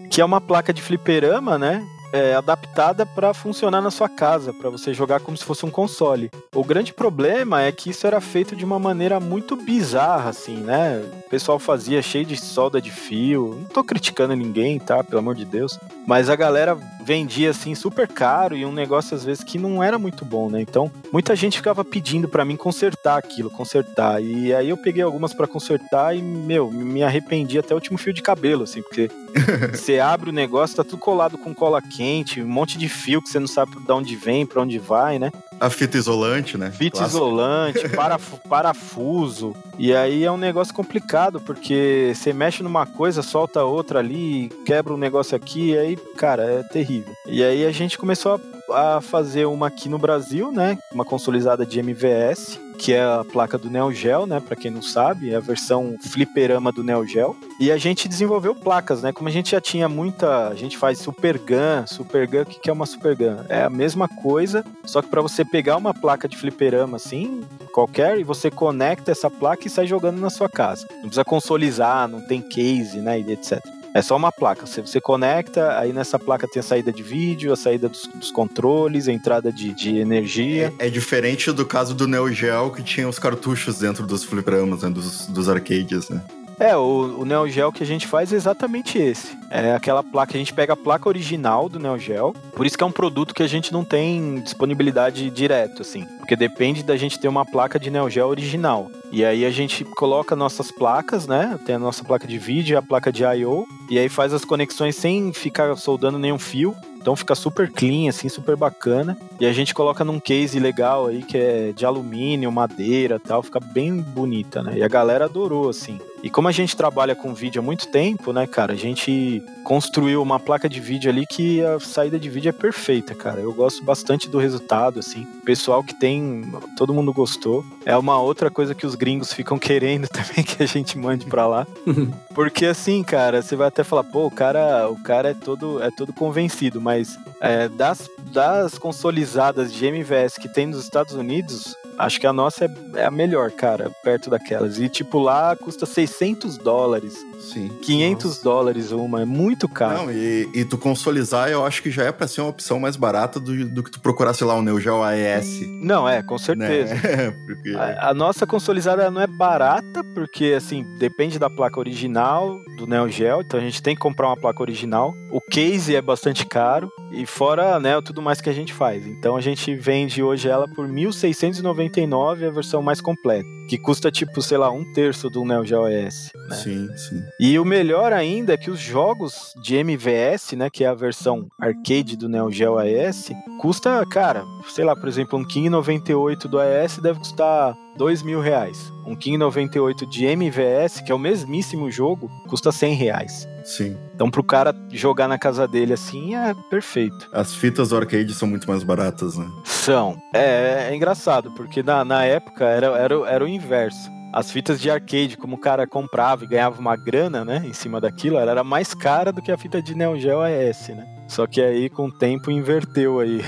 Speaker 6: Que é uma placa de fliperama, né? É, adaptada para funcionar na sua casa, para você jogar como se fosse um console. O grande problema é que isso era feito de uma maneira muito bizarra, assim, né? O pessoal fazia cheio de solda de fio. Não tô criticando ninguém, tá? Pelo amor de Deus. Mas a galera vendia assim super caro e um negócio às vezes que não era muito bom, né? Então, muita gente ficava pedindo para mim consertar aquilo, consertar. E aí eu peguei algumas para consertar e, meu, me arrependi até o último fio de cabelo, assim, porque você abre o negócio, tá tudo colado com cola quente, um monte de fio que você não sabe de onde vem, para onde vai, né?
Speaker 4: A fita isolante, né?
Speaker 6: Fita Clássico. isolante, paraf parafuso. E aí é um negócio complicado, porque você mexe numa coisa, solta outra ali, quebra um negócio aqui, e aí, cara, é terrível. E aí a gente começou a, a fazer uma aqui no Brasil, né? Uma consolidada de MVS que é a placa do Neo Geo, né? Para quem não sabe, é a versão fliperama do Neo Geo. E a gente desenvolveu placas, né? Como a gente já tinha muita, a gente faz Super Gun, Super Gun, o que é uma Super Gun? É a mesma coisa, só que para você pegar uma placa de fliperama assim, qualquer, e você conecta essa placa e sai jogando na sua casa. Não precisa consolizar, não tem case, né? E etc. É só uma placa. Você, você conecta, aí nessa placa tem a saída de vídeo, a saída dos, dos controles, a entrada de, de energia.
Speaker 4: É, é, diferente do caso do Neo Geo, que tinha os cartuchos dentro dos fliperamas, né, dos, dos arcades, né?
Speaker 6: É, o, o Neo Geo que a gente faz é exatamente esse. É aquela placa, a gente pega a placa original do Neo Geo, por isso que é um produto que a gente não tem disponibilidade direto, assim. Porque depende da gente ter uma placa de Neo Geo original. E aí a gente coloca nossas placas, né? Tem a nossa placa de vídeo, a placa de I.O. E aí faz as conexões sem ficar soldando nenhum fio. Então fica super clean, assim, super bacana. E a gente coloca num case legal aí, que é de alumínio, madeira tal, fica bem bonita, né? E a galera adorou, assim. E como a gente trabalha com vídeo há muito tempo, né, cara, a gente construiu uma placa de vídeo ali que a saída de vídeo é perfeita, cara. Eu gosto bastante do resultado, assim. O pessoal que tem, todo mundo gostou. É uma outra coisa que os gringos ficam querendo também que a gente mande para lá. Porque assim, cara, você vai até falar, pô, o cara, o cara é todo é todo convencido, mas é, das, das consolidadas de MVS que tem nos Estados Unidos, acho que a nossa é, é, a melhor, cara, perto daquelas. E, tipo, lá custa 600 dólares.
Speaker 4: Sim.
Speaker 6: 500 Nossa. dólares uma, é muito caro.
Speaker 4: Não, e, e tu consolidar, eu acho que já é pra ser uma opção mais barata do, do que tu procurar, sei lá, um Neo Geo AES.
Speaker 6: Não, é, com certeza. Né? porque... a, a, nossa consolidada não é barata, porque, assim, depende da placa original do Neo Geo, então a gente tem que comprar uma placa original. O case é bastante caro, e fora, né, tudo mais que a gente faz. Então a gente vende hoje ela por 1.699, a versão mais completa que custa tipo, sei lá, um terço do Neo Geo S. Né?
Speaker 4: Sim, sim.
Speaker 6: E o melhor ainda é que os jogos de MVS, né, que é a versão arcade do Neo Geo AES, custa, cara, sei lá, por exemplo, um King 98 do AES deve custar dois mil reais. Um King 98 de MVS, que é o mesmíssimo jogo, custa 100 reais.
Speaker 4: Sim.
Speaker 6: Então, pro cara jogar na casa dele assim, é perfeito.
Speaker 4: As fitas do arcade são muito mais baratas, né?
Speaker 6: São. É, é engraçado, porque na, na época era, era, era o inverso as fitas de arcade, como o cara comprava e ganhava uma grana, né, em cima daquilo, ela era mais cara do que a fita de Neo Geo AS, né? Só que aí com o tempo inverteu aí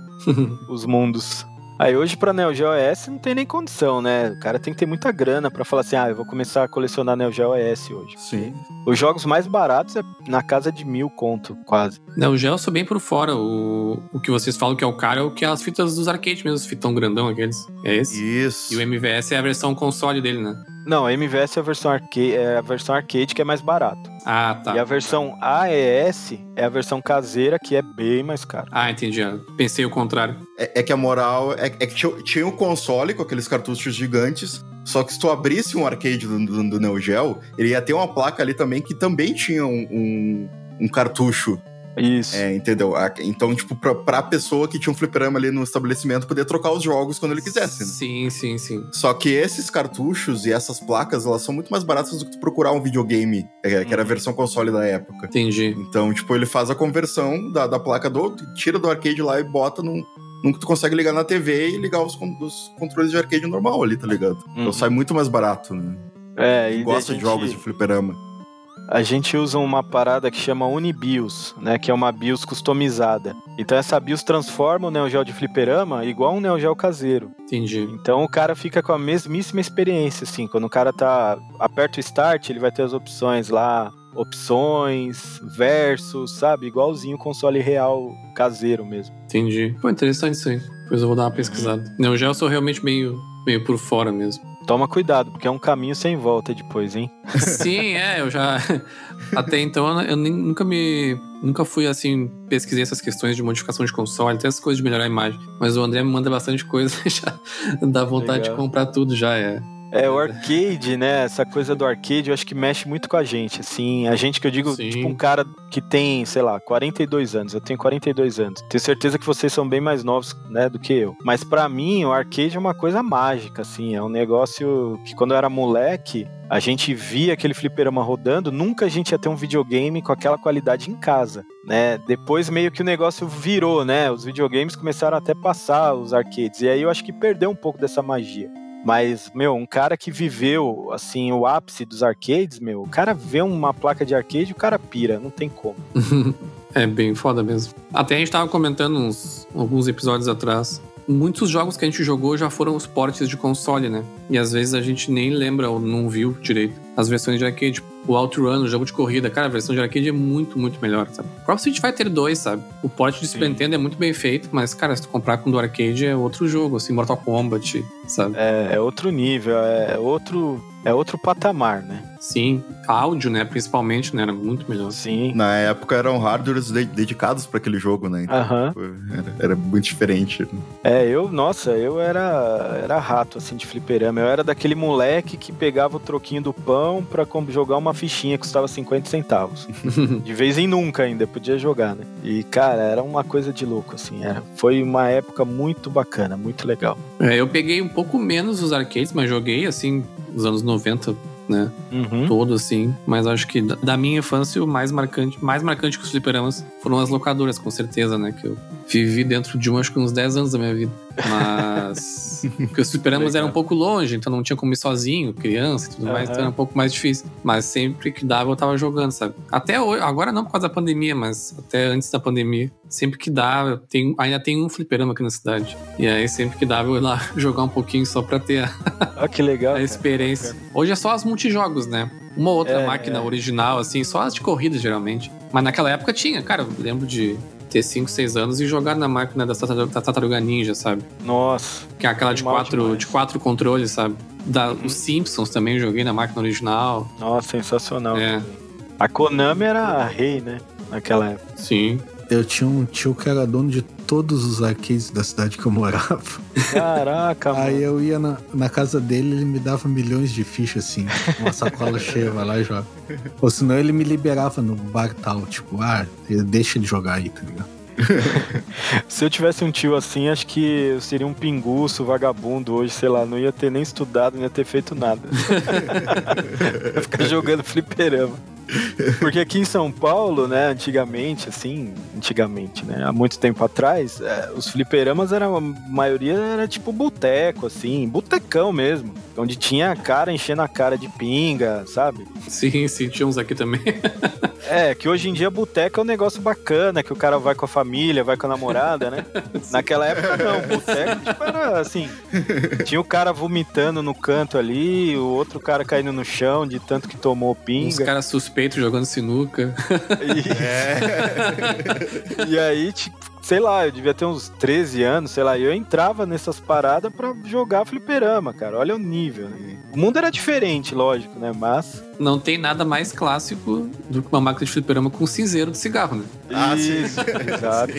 Speaker 6: os mundos. Aí hoje pra Neo Geo OS não tem nem condição, né? O cara tem que ter muita grana pra falar assim, ah, eu vou começar a colecionar Neo Geo OS hoje.
Speaker 4: Sim.
Speaker 6: Os jogos mais baratos é na casa de mil conto, quase.
Speaker 3: Não, o Geo eu sou bem por fora. O, o que vocês falam que é o caro é o que é as fitas dos arcades mesmo, os fitão grandão aqueles. É esse?
Speaker 4: Isso.
Speaker 3: E o MVS é a versão console dele, né?
Speaker 6: Não, a MVS é a versão arcade, é a versão arcade que é mais barato.
Speaker 3: Ah, tá.
Speaker 6: E a versão AES é a versão caseira que é bem mais cara.
Speaker 3: Ah, entendi. Eu Pensei o contrário.
Speaker 4: É, é que a moral é, é que tinha, tinha um console com aqueles cartuchos gigantes. Só que se tu abrisse um arcade do, do, do Neo Geo, ele ia ter uma placa ali também que também tinha um, um, um cartucho.
Speaker 6: Isso.
Speaker 4: É, entendeu? A- Então, tipo, pra, pra pessoa que tinha um fliperama ali no estabelecimento poder trocar os jogos quando ele quisesse, né?
Speaker 3: Sim, sim, sim.
Speaker 4: Só que esses cartuchos e essas placas, elas são muito mais baratas do que tu procurar um videogame, é, que era a
Speaker 6: Uhum.
Speaker 4: versão console da época.
Speaker 3: Entendi.
Speaker 4: Então, tipo, ele faz a conversão da, da placa do. Tira do arcade lá e bota num. que tu consegue ligar na TV e ligar os, os controles de arcade normal ali, tá ligado? Então
Speaker 6: Uhum.
Speaker 4: sai muito mais barato, né?
Speaker 6: É,
Speaker 4: Quem
Speaker 6: e
Speaker 4: gosta
Speaker 6: a
Speaker 4: de
Speaker 6: gente-
Speaker 4: jogos de fliperama.
Speaker 6: A gente usa uma parada que chama Unibios, né? Que é uma BIOS customizada. Então essa BIOS transforma o Neo Geo de fliperama igual um Neo Geo caseiro.
Speaker 3: Entendi.
Speaker 6: Então o cara fica com a mesmíssima experiência, assim. Quando o cara tá aperta o start, ele vai ter as opções lá, opções, versos, sabe? Igualzinho o console real caseiro mesmo.
Speaker 3: Entendi. Pô, interessante isso aí. Depois eu vou dar uma pesquisada. Neo Geo eu sou realmente meio, meio por fora mesmo.
Speaker 6: Toma cuidado, porque é um caminho sem volta depois, hein?
Speaker 3: Sim, é, eu já. Até então eu nem- nunca me. Nunca fui assim, pesquisei essas questões de modificação de console, até essas coisas de melhorar a imagem. Mas o André me manda bastante coisa já dá vontade
Speaker 6: Legal.
Speaker 3: de comprar tudo já, é.
Speaker 6: É, o arcade, né? Essa coisa do arcade eu acho que mexe muito com a gente, assim. A gente que eu digo,
Speaker 3: Sim.
Speaker 6: tipo um cara que tem, sei lá, 42 anos. Eu tenho 42 anos. Tenho certeza que vocês são bem mais novos, né, do que eu. Mas pra mim, o arcade é uma coisa mágica, assim. É um negócio que quando eu era moleque, a gente via aquele fliperama rodando, nunca a gente ia ter um videogame com aquela qualidade em casa, né? Depois meio que o negócio virou, né? Os videogames começaram até a passar os arcades. E aí eu acho que perdeu um pouco dessa magia. Mas, meu, um cara que viveu, assim, o ápice dos arcades, meu, o cara vê uma placa de arcade, o cara pira, não tem como.
Speaker 3: É bem foda mesmo. Até a gente tava comentando uns, alguns episódios atrás. Muitos jogos que a gente jogou já foram os portes de console, né? E às vezes a gente nem lembra ou não viu direito as versões de arcade. Tipo, o Outrun, o jogo de corrida, cara, a versão de arcade é muito, muito melhor, sabe? O próprio Street Fighter 2, sabe? O porte de Super. Nintendo é muito bem feito, mas, cara, se tu comprar com o do arcade é outro jogo, assim, Mortal Kombat, sabe?
Speaker 6: É, é outro nível, é outro, é outro patamar, né?
Speaker 3: Sim, áudio, né, principalmente, né, era muito melhor.
Speaker 6: Sim.
Speaker 4: Na época eram hardwares de- dedicados pra aquele jogo, né? Então,
Speaker 6: Aham.
Speaker 4: tipo, era, era muito diferente.
Speaker 6: É, eu, nossa, eu era, era rato, assim, de fliperama. Eu era daquele moleque que pegava o troquinho do pão pra com- jogar uma fichinha que custava 50 centavos. De vez em nunca ainda, podia jogar, né? E, cara, era uma coisa de louco, assim. Era, foi uma época muito bacana, muito legal.
Speaker 3: É, eu peguei um pouco menos os arcades, mas joguei, assim, nos anos 90, né?
Speaker 6: Uhum.
Speaker 3: todo, assim. Mas acho que da- da minha infância, o mais marcante, mais marcante que os fliperamas foram as locadoras, com certeza, né? Que eu vivi dentro de um, acho que uns 10 anos da minha vida. Mas. porque os
Speaker 6: Legal.
Speaker 3: eram um pouco longe, então não tinha como ir sozinho, criança e tudo mais,
Speaker 6: Aham.
Speaker 3: então era um pouco mais difícil. Mas sempre que dava, eu tava jogando, sabe? Até hoje, agora não por causa da pandemia, mas até antes da pandemia, sempre que dava, eu tenho, ainda tem um fliperama aqui na cidade. E aí, sempre que dava, eu ia lá jogar um pouquinho só pra ter a,
Speaker 6: Olha que legal.
Speaker 3: a
Speaker 6: cara.
Speaker 3: experiência. Hoje é só as multijogos, né? Uma ou outra
Speaker 6: É,
Speaker 3: máquina
Speaker 6: é.
Speaker 3: original, assim, só as de corrida, geralmente. Mas naquela época tinha, cara, eu lembro de ter 5, 6 anos e jogar na máquina da Tartaruga, Ninja, sabe?
Speaker 6: Nossa.
Speaker 3: Que é aquela de quatro,
Speaker 6: demais.
Speaker 3: de quatro controles, sabe? Da,
Speaker 6: Uhum.
Speaker 3: Os Simpsons também joguei na máquina original.
Speaker 6: Nossa, sensacional.
Speaker 3: É.
Speaker 6: A Konami era a rei, né? Naquela época.
Speaker 3: Sim.
Speaker 5: Eu tinha um tio que era dono de todos os arcades da cidade que eu morava.
Speaker 6: Caraca,
Speaker 5: Aí
Speaker 6: mano.
Speaker 5: eu ia na, na casa dele, ele me dava milhões de fichas, assim, uma sacola cheia, vai lá e joga. Ou senão ele me liberava no bar tal, tipo, ah, deixa ele jogar aí, tá ligado?
Speaker 6: Se eu tivesse um tio assim, acho que eu seria um pinguço, vagabundo hoje, sei lá, não ia ter nem estudado, não ia ter feito nada. ia ficar jogando fliperama. Porque aqui em São Paulo, né, antigamente, assim, antigamente, né, há muito tempo atrás, é, os fliperamas eram, a maioria era tipo boteco, assim, botecão mesmo, onde tinha a cara enchendo a cara de pinga, sabe?
Speaker 3: Sim, sim, tinha uns aqui também.
Speaker 6: É, que hoje em dia boteca é um negócio bacana, que o cara vai com a família, vai com a namorada, né? Naquela época não, boteca tipo, era assim. Tinha o cara vomitando no canto ali, o outro cara caindo no chão de tanto que tomou pinga.
Speaker 3: Os caras suspeitos jogando sinuca.
Speaker 6: E,
Speaker 4: É.
Speaker 6: e aí, tipo, sei lá, eu devia ter uns 13 anos, sei lá, e eu entrava nessas paradas pra jogar fliperama, cara. Olha o nível, né? O mundo era diferente, lógico, né? Mas.
Speaker 3: Não tem nada mais clássico do que uma máquina de fliperama com cinzeiro de cigarro, né?
Speaker 4: Ah, sim.
Speaker 6: Isso, exato.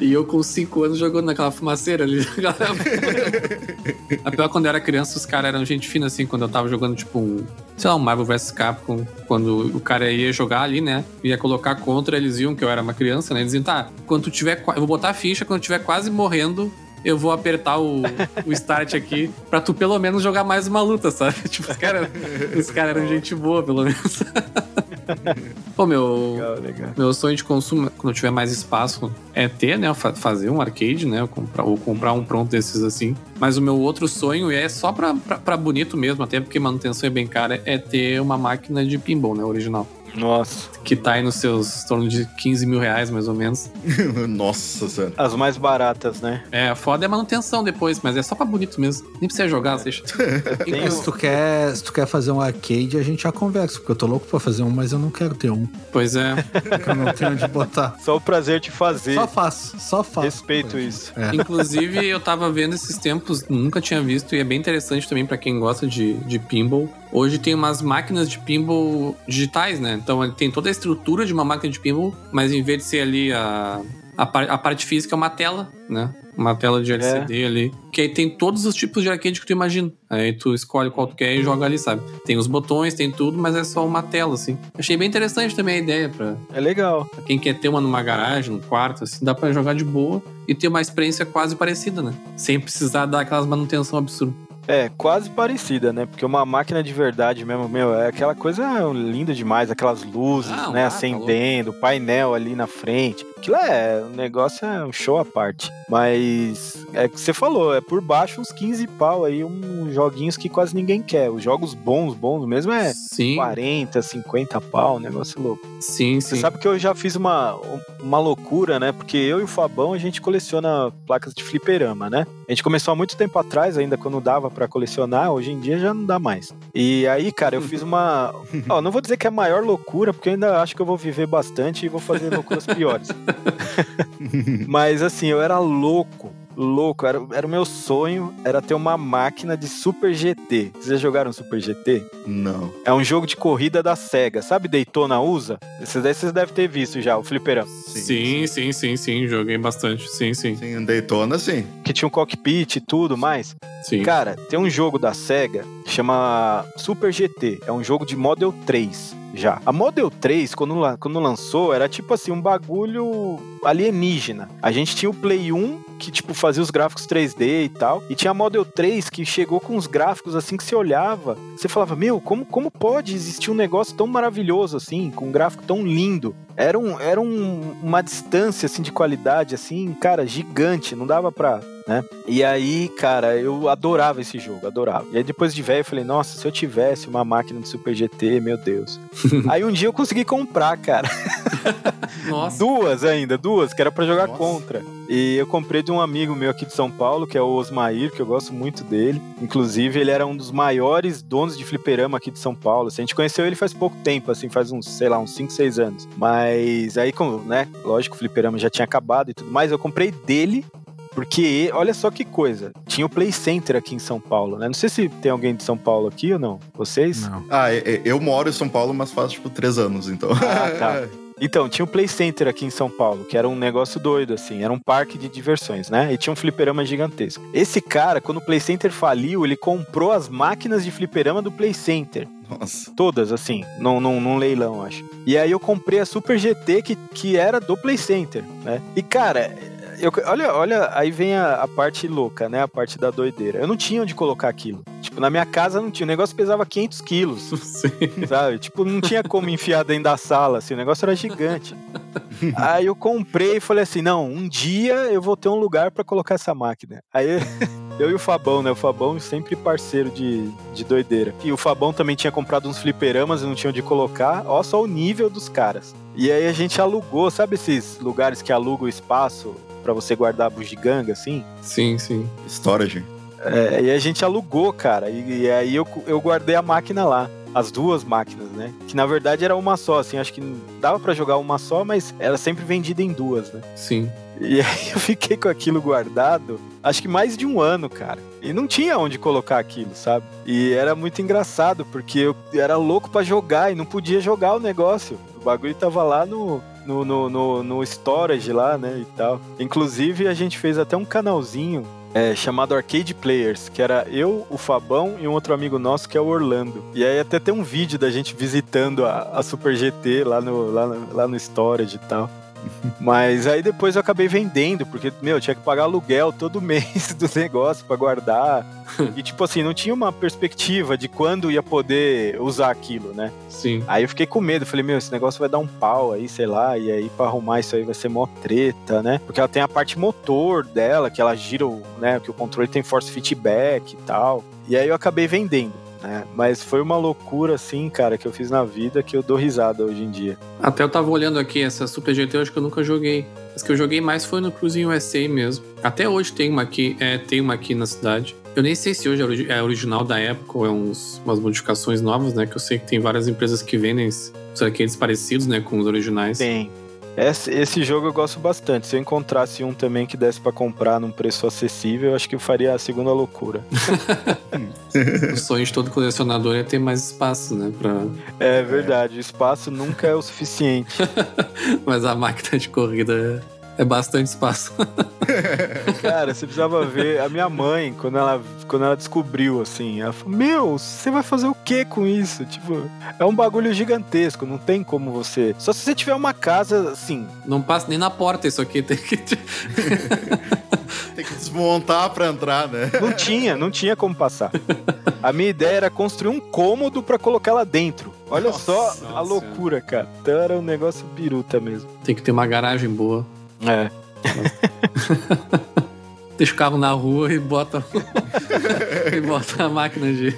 Speaker 3: E eu com 5 anos jogando naquela fumaceira ali. A pior quando eu era criança, os caras eram gente fina, assim, quando eu tava jogando, tipo, um, sei lá, um Marvel vs Capcom, quando o cara ia jogar ali, né? Ia colocar contra, eles viam que eu era uma criança, né? Eles diziam, tá, quando tu tiver. Eu vou botar a ficha, quando tu tiver quase morrendo. Eu vou apertar o, o start aqui pra tu pelo menos jogar mais uma luta, sabe? Tipo, os caras os cara eram gente boa, pelo menos. Pô, meu,
Speaker 6: Legal, legal.
Speaker 3: meu sonho de consumo, quando eu tiver mais espaço, é ter, né? fa- Fazer um arcade, né? Ou comprar, ou comprar um pronto desses assim. Mas o meu outro sonho é só pra, pra, pra bonito mesmo, até porque manutenção é bem cara, é ter uma máquina de pinball, né? Original.
Speaker 6: Nossa.
Speaker 3: Que tá aí nos seus torno de 15 mil reais, mais ou menos.
Speaker 4: Nossa senhora.
Speaker 6: As mais baratas, né?
Speaker 3: É, a foda é a manutenção depois, mas é só pra bonito mesmo. Nem precisa jogar, deixa.
Speaker 6: Tem
Speaker 5: Se tu, quer, se tu quer fazer um arcade, a gente já conversa, porque eu tô louco pra fazer um, mas eu não quero ter um.
Speaker 3: Pois é.
Speaker 5: Porque eu não tenho onde botar.
Speaker 6: Só o prazer de fazer.
Speaker 5: Só faço, só faço.
Speaker 6: Respeito isso.
Speaker 5: É.
Speaker 3: Inclusive, eu tava vendo esses tempos, nunca tinha visto, e é bem interessante também pra quem gosta de, de pinball. Hoje tem umas máquinas de pinball digitais, né? Então ele tem toda a estrutura de uma máquina de pinball, mas em vez de ser ali a, a, par- a parte física é uma tela, né? Uma tela de LCD ali. Que aí tem todos os tipos de arcade que tu imagina. Aí tu escolhe qual tu quer e joga ali, sabe? Tem os botões, tem tudo, mas é só uma tela, assim. Achei bem interessante também a ideia pra,
Speaker 6: É legal.
Speaker 3: Pra quem quer ter uma numa garagem, num quarto, assim, dá pra jogar de boa e ter uma experiência quase parecida, né? Sem precisar dar aquelas manutenção absurda.
Speaker 6: É, quase parecida, né? Porque uma máquina de verdade mesmo, meu, é aquela coisa linda demais, aquelas luzes,
Speaker 3: Ah,
Speaker 6: né,
Speaker 3: ah, tá
Speaker 6: acendendo, painel ali na frente. Aquilo é, o negócio é um show à parte. Mas é que você falou, é por baixo uns 15 pau aí, uns joguinhos que quase ninguém quer. Os jogos bons, bons mesmo é
Speaker 3: Sim,
Speaker 6: 40, 50 pau, um negócio louco.
Speaker 3: sim,
Speaker 6: Você
Speaker 3: sim.
Speaker 6: sabe que eu já fiz uma, uma loucura, né? Porque eu e o Fabão, a gente coleciona placas de fliperama, né? A gente começou há muito tempo atrás, ainda quando dava pra colecionar, hoje em dia já não dá mais. E aí, cara, eu fiz uma. Ó, não vou dizer que é a maior loucura, porque eu ainda acho que eu vou viver bastante e vou fazer loucuras piores. Mas assim, eu era louco. Louco, era, era o meu sonho, era ter uma máquina de Super GT. Vocês já jogaram Super GT?
Speaker 4: Não.
Speaker 6: É um jogo de corrida da SEGA. Sabe Daytona USA? Esses daí vocês devem ter visto já, o fliperama.
Speaker 3: Sim, sim, sim, sim, joguei bastante. Sim, sim,
Speaker 4: Sim, Daytona, sim.
Speaker 6: Que tinha um cockpit e tudo mais.
Speaker 3: sim.
Speaker 6: Cara, tem um jogo da SEGA que chama Super GT. É um jogo de Model 3 já. A Model 3, quando, quando lançou, era tipo assim, um bagulho alienígena. A gente tinha o Play 1, que tipo fazia os gráficos 3D e tal. E tinha a Model 3 que chegou com os gráficos assim que você olhava. Você falava, meu, como, como pode existir um negócio tão maravilhoso assim, com um gráfico tão lindo? Era, um, era um- uma distância assim de qualidade, assim, cara, gigante. Não dava pra, né? E aí, cara, eu adorava esse jogo, adorava. E aí depois de velho eu falei, nossa, se eu tivesse uma máquina de Super GT, meu Deus. aí um dia eu consegui comprar, cara.
Speaker 3: Nossa.
Speaker 6: Duas ainda, duas, que era pra jogar
Speaker 4: Nossa.
Speaker 6: contra. E eu comprei de um amigo meu aqui de São Paulo, que é o Osmair, que eu gosto muito dele. Inclusive, ele era um dos maiores donos de fliperama aqui de São Paulo. assim. a gente conheceu ele faz pouco tempo, assim, faz uns, sei lá, uns 5, 6 anos. Mas aí, como, né, lógico, o fliperama já tinha acabado e tudo mais, eu comprei dele porque, olha só que coisa, tinha o Play Center aqui em São Paulo, né? Não sei se tem alguém de São Paulo aqui ou não. Vocês?
Speaker 5: Não.
Speaker 4: Ah, eu moro em São Paulo, mas faz tipo três anos, então.
Speaker 6: Ah, tá. Então, tinha o Play Center aqui em São Paulo, que era um negócio doido, assim, era um parque de diversões, né? E tinha um fliperama gigantesco. Esse cara, quando o Play Center faliu, ele comprou as máquinas de fliperama do Play Center.
Speaker 4: Nossa.
Speaker 6: Todas, assim, num, num, num leilão, acho. E aí eu comprei a Super GT, que, que era do Play Center, né? E, cara, eu, olha, olha, aí vem a, a parte louca, né? A parte da doideira. Eu não tinha onde colocar aquilo. Tipo, na minha casa não tinha. O negócio pesava 500 quilos
Speaker 3: Sim.
Speaker 6: sabe? Tipo, não tinha como enfiar dentro da sala, assim, o negócio era gigante. Aí eu comprei e falei assim, não, um dia eu vou ter um lugar pra colocar essa máquina. Aí Eu e o Fabão, né? O Fabão sempre parceiro de, de doideira. E o Fabão também tinha comprado uns fliperamas e não tinha onde colocar. Olha só o nível dos caras. E aí a gente alugou, sabe esses lugares que alugam espaço para você guardar bugiganga, assim?
Speaker 3: Sim, sim.
Speaker 4: Storage.
Speaker 6: É, e a gente alugou, cara. E, e aí eu, eu guardei a máquina lá as duas máquinas, né? Que na verdade era uma só, assim, acho que dava para jogar uma só, mas era sempre vendida em duas, né?
Speaker 3: Sim.
Speaker 6: E aí eu fiquei com aquilo guardado, acho que mais de um ano, cara. E não tinha onde colocar aquilo, sabe? E era muito engraçado, porque eu era louco para jogar e não podia jogar o negócio. O bagulho tava lá no, no, no, no, no storage lá, né, e tal. Inclusive, a gente fez até um canalzinho é, chamado Arcade Players, que era eu, o Fabão e um outro amigo nosso que é o Orlando. E aí até tem um vídeo da gente visitando a, a Super GT lá no, lá, lá no storage e tal. Mas aí depois eu acabei vendendo, porque, meu, tinha que pagar aluguel todo mês do negócio para guardar. E, tipo assim, não tinha uma perspectiva de quando ia poder usar aquilo, né?
Speaker 3: Sim.
Speaker 6: Aí eu fiquei com medo, falei, meu, esse negócio vai dar um pau aí, sei lá, e aí pra arrumar isso aí vai ser mó treta, né? Porque ela tem a parte motor dela, que ela gira, né? Que o controle tem force feedback e tal. E aí eu acabei vendendo né? Mas foi uma loucura, assim, cara, que eu fiz na vida que eu dou risada hoje em dia.
Speaker 3: Até eu tava olhando aqui, essa Super GT eu acho que eu nunca joguei. As que eu joguei mais foi no Cruising USA mesmo. Até hoje tem uma aqui, é, tem uma aqui na cidade. Eu nem sei se hoje é, é original da época ou é uns, umas modificações novas, né? Que eu sei que tem várias empresas que vendem os arcades parecidos, né? Com os originais.
Speaker 6: Tem, esse, esse, jogo eu gosto bastante. Se eu encontrasse um também que desse para comprar num preço acessível, eu acho que eu faria a segunda loucura.
Speaker 3: o sonho de todo colecionador é ter mais espaço, né? Pra...
Speaker 6: É verdade, o espaço nunca é o suficiente.
Speaker 3: Mas a máquina de corrida é bastante espaço.
Speaker 6: Cara, você precisava ver a minha mãe, quando ela, quando ela descobriu, assim, ela falou: Meu, você vai fazer o que com isso? Tipo, é um bagulho gigantesco, não tem como você. Só se você tiver uma casa assim.
Speaker 3: Não passa nem na porta isso aqui, tem que. tem
Speaker 4: que desmontar pra entrar, né?
Speaker 6: Não tinha, não tinha como passar. A minha ideia era construir um cômodo para colocar lá dentro. Olha nossa, só a loucura, cara. Então era um negócio biruta mesmo.
Speaker 3: Tem que ter uma garagem boa.
Speaker 6: É.
Speaker 3: Deixa o carro na rua e bota, e bota a máquina de.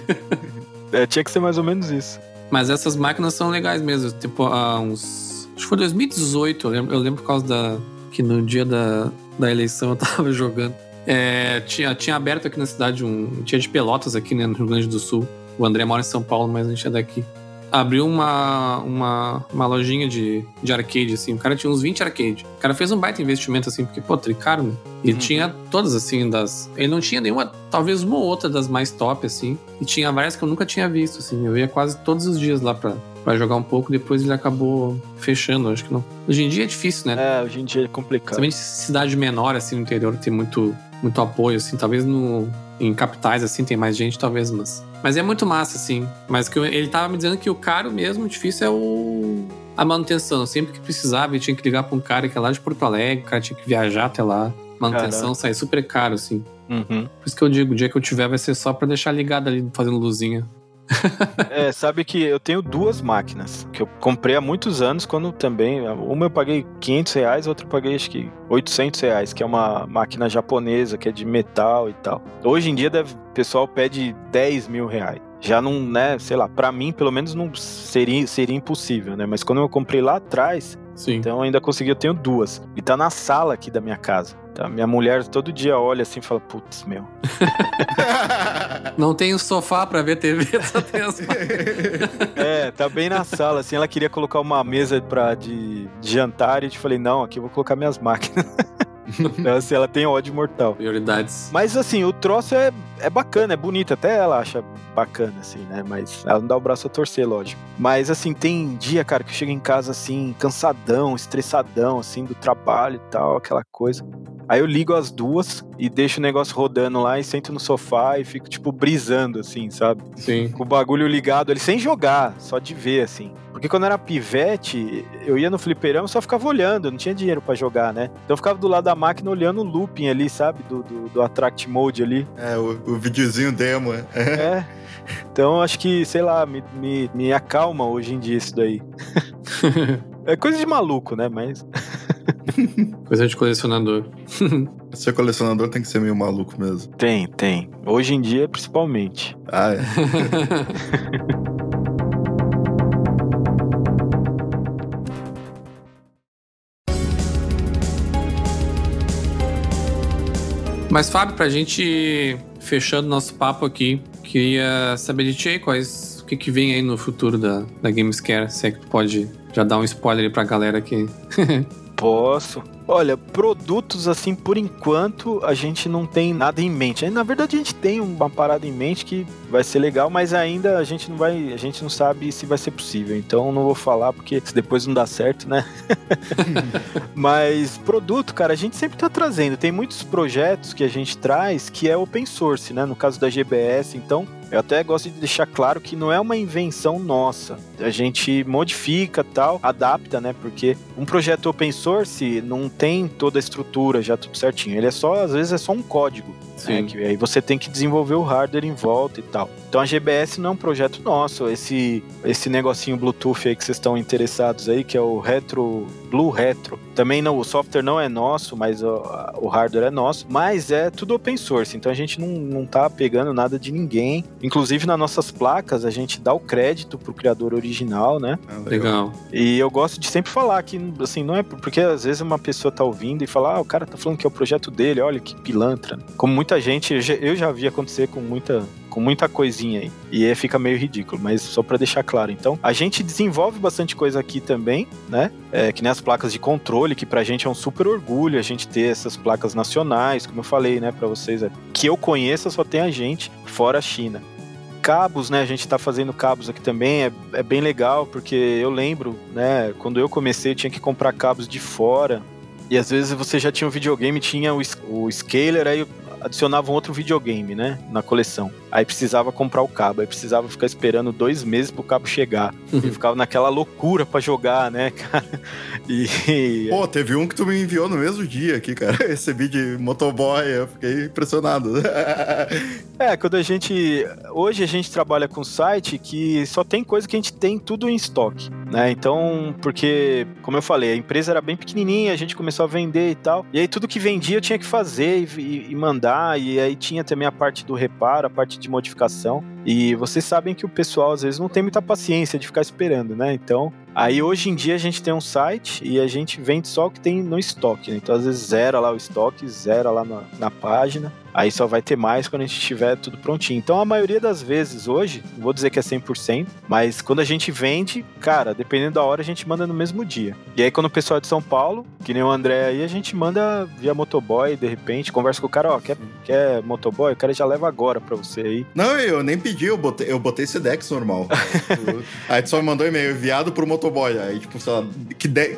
Speaker 6: É, tinha que ser mais ou menos isso.
Speaker 3: Mas essas máquinas são legais mesmo. Tipo, há uns. Acho que foi 2018, eu lembro, eu lembro por causa da. Que no dia da, da eleição eu tava jogando. É, tinha, tinha aberto aqui na cidade um. Tinha de pelotas aqui né, no Rio Grande do Sul. O André mora em São Paulo, mas a gente é daqui abriu uma, uma, uma lojinha de, de arcade, assim. O cara tinha uns 20 arcade. O cara fez um baita investimento, assim, porque, pô, tricaro, né? E uhum. tinha todas, assim, das. Ele não tinha nenhuma, talvez uma ou outra das mais top, assim. E tinha várias que eu nunca tinha visto, assim. Eu ia quase todos os dias lá pra, pra jogar um pouco, depois ele acabou fechando, acho que não. Hoje em dia é difícil, né?
Speaker 6: É, hoje em dia é complicado.
Speaker 3: Principalmente cidade menor, assim, no interior, tem muito, muito apoio, assim. Talvez no, em capitais, assim, tem mais gente, talvez, mas mas é muito massa, assim. Mas que ele tava me dizendo que o caro mesmo, difícil é o a manutenção. Sempre que precisava, ele tinha que ligar pra um cara que é lá de Porto Alegre, o cara tinha que viajar até lá. Manutenção sai super caro, assim.
Speaker 6: Uhum.
Speaker 3: Por isso que eu digo, o dia que eu tiver vai ser só pra deixar ligado ali, fazendo luzinha.
Speaker 6: É, sabe que eu tenho duas máquinas que eu comprei há muitos anos, quando também. Uma eu paguei 500 reais, outra eu paguei acho que 800 reais, que é uma máquina japonesa, que é de metal e tal. Hoje em dia deve, o pessoal pede 10 mil reais. Já não, né, sei lá, para mim pelo menos não seria, seria impossível, né? Mas quando eu comprei lá atrás,
Speaker 3: Sim.
Speaker 6: então ainda consegui, eu tenho duas. E tá na sala aqui da minha casa. Tá? Minha mulher todo dia olha assim e fala, putz, meu.
Speaker 3: Não tem o um sofá pra ver TV, só tem as
Speaker 6: É, tá bem na sala, assim, ela queria colocar uma mesa pra, de, de jantar e eu te falei, não, aqui eu vou colocar minhas máquinas. então, assim, ela tem ódio mortal.
Speaker 3: Prioridades.
Speaker 6: Mas assim, o troço é, é bacana, é bonito, até ela acha bacana, assim, né? Mas ela não dá o braço a torcer, lógico. Mas assim, tem dia, cara, que eu chego em casa assim, cansadão, estressadão, assim, do trabalho e tal, aquela coisa. Aí eu ligo as duas e deixo o negócio rodando lá e sento no sofá e fico, tipo, brisando, assim, sabe?
Speaker 3: Sim.
Speaker 6: Com o bagulho ligado ali, sem jogar, só de ver, assim. Porque quando eu era pivete, eu ia no fliperama e só ficava olhando, não tinha dinheiro para jogar, né? Então eu ficava do lado da máquina olhando o looping ali, sabe? Do, do, do Attract Mode ali.
Speaker 4: É, o, o videozinho demo, é.
Speaker 6: É. Então acho que, sei lá, me, me, me acalma hoje em dia isso daí. é coisa de maluco, né? Mas.
Speaker 3: Coisa de colecionador.
Speaker 4: Ser colecionador tem que ser meio maluco mesmo.
Speaker 6: Tem, tem. Hoje em dia, principalmente.
Speaker 4: Ah, é.
Speaker 3: Mas, Fábio, pra gente fechando nosso papo aqui, queria saber de ti quais, o que, que vem aí no futuro da, da Gamescare, se é que tu pode já dar um spoiler aí pra galera aqui.
Speaker 6: Posso. Olha, produtos assim, por enquanto, a gente não tem nada em mente. Na verdade, a gente tem uma parada em mente que vai ser legal, mas ainda a gente não vai, a gente não sabe se vai ser possível. Então não vou falar porque se depois não dá certo, né? mas produto, cara, a gente sempre tá trazendo. Tem muitos projetos que a gente traz que é open source, né? No caso da GBS, então eu até gosto de deixar claro que não é uma invenção nossa. A gente modifica tal, adapta, né? Porque um projeto open source não tem toda a estrutura já tudo certinho. Ele é só, às vezes, é só um código. Né? Que aí você tem que desenvolver o hardware em volta e tal. Então a GBS não é um projeto nosso. Esse, esse negocinho Bluetooth aí que vocês estão interessados aí, que é o Retro Blue Retro. Também não, o software não é nosso, mas o, o hardware é nosso. Mas é tudo open source, então a gente não, não tá pegando nada de ninguém. Inclusive nas nossas placas a gente dá o crédito pro criador original, né?
Speaker 3: Ah, legal.
Speaker 6: E eu gosto de sempre falar que, assim, não é porque às vezes uma pessoa tá ouvindo e fala, ah, o cara tá falando que é o projeto dele, olha que pilantra. Como muita gente, eu já vi acontecer com muita com muita coisinha aí. E aí fica meio ridículo, mas só para deixar claro. Então, a gente desenvolve bastante coisa aqui também, né? É, que nem as placas de controle, que pra gente é um super orgulho a gente ter essas placas nacionais, como eu falei, né, para vocês, é, que eu conheça só tem a gente, fora a China cabos, né? A gente tá fazendo cabos aqui também, é, é, bem legal, porque eu lembro, né? Quando eu comecei, eu tinha que comprar cabos de fora. E às vezes você já tinha um videogame, tinha o, o scaler, aí adicionava um outro videogame, né? Na coleção. Aí precisava comprar o cabo, aí precisava ficar esperando dois meses pro cabo chegar. Uhum. E ficava naquela loucura para jogar, né, cara?
Speaker 4: E. Pô, teve um que tu me enviou no mesmo dia aqui, cara. Recebi de motoboy, eu fiquei impressionado.
Speaker 6: é, quando a gente. Hoje a gente trabalha com site que só tem coisa que a gente tem tudo em estoque, né? Então, porque, como eu falei, a empresa era bem pequenininha, a gente começou a vender e tal. E aí tudo que vendia eu tinha que fazer e, e mandar. E aí tinha também a parte do reparo, a parte de modificação. E vocês sabem que o pessoal às vezes não tem muita paciência de ficar esperando, né? Então, Aí hoje em dia a gente tem um site e a gente vende só o que tem no estoque. Né? Então às vezes zera lá o estoque, zera lá na, na página. Aí só vai ter mais quando a gente tiver tudo prontinho. Então a maioria das vezes hoje, não vou dizer que é 100%, mas quando a gente vende, cara, dependendo da hora, a gente manda no mesmo dia. E aí quando o pessoal é de São Paulo, que nem o André aí, a gente manda via motoboy, de repente, conversa com o cara, ó, quer, quer motoboy? O cara já leva agora pra você aí.
Speaker 4: Não, eu nem pedi, eu botei, eu botei Sedex normal. aí tu só me mandou e-mail, enviado pro motoboy. Aí, tipo, sei lá,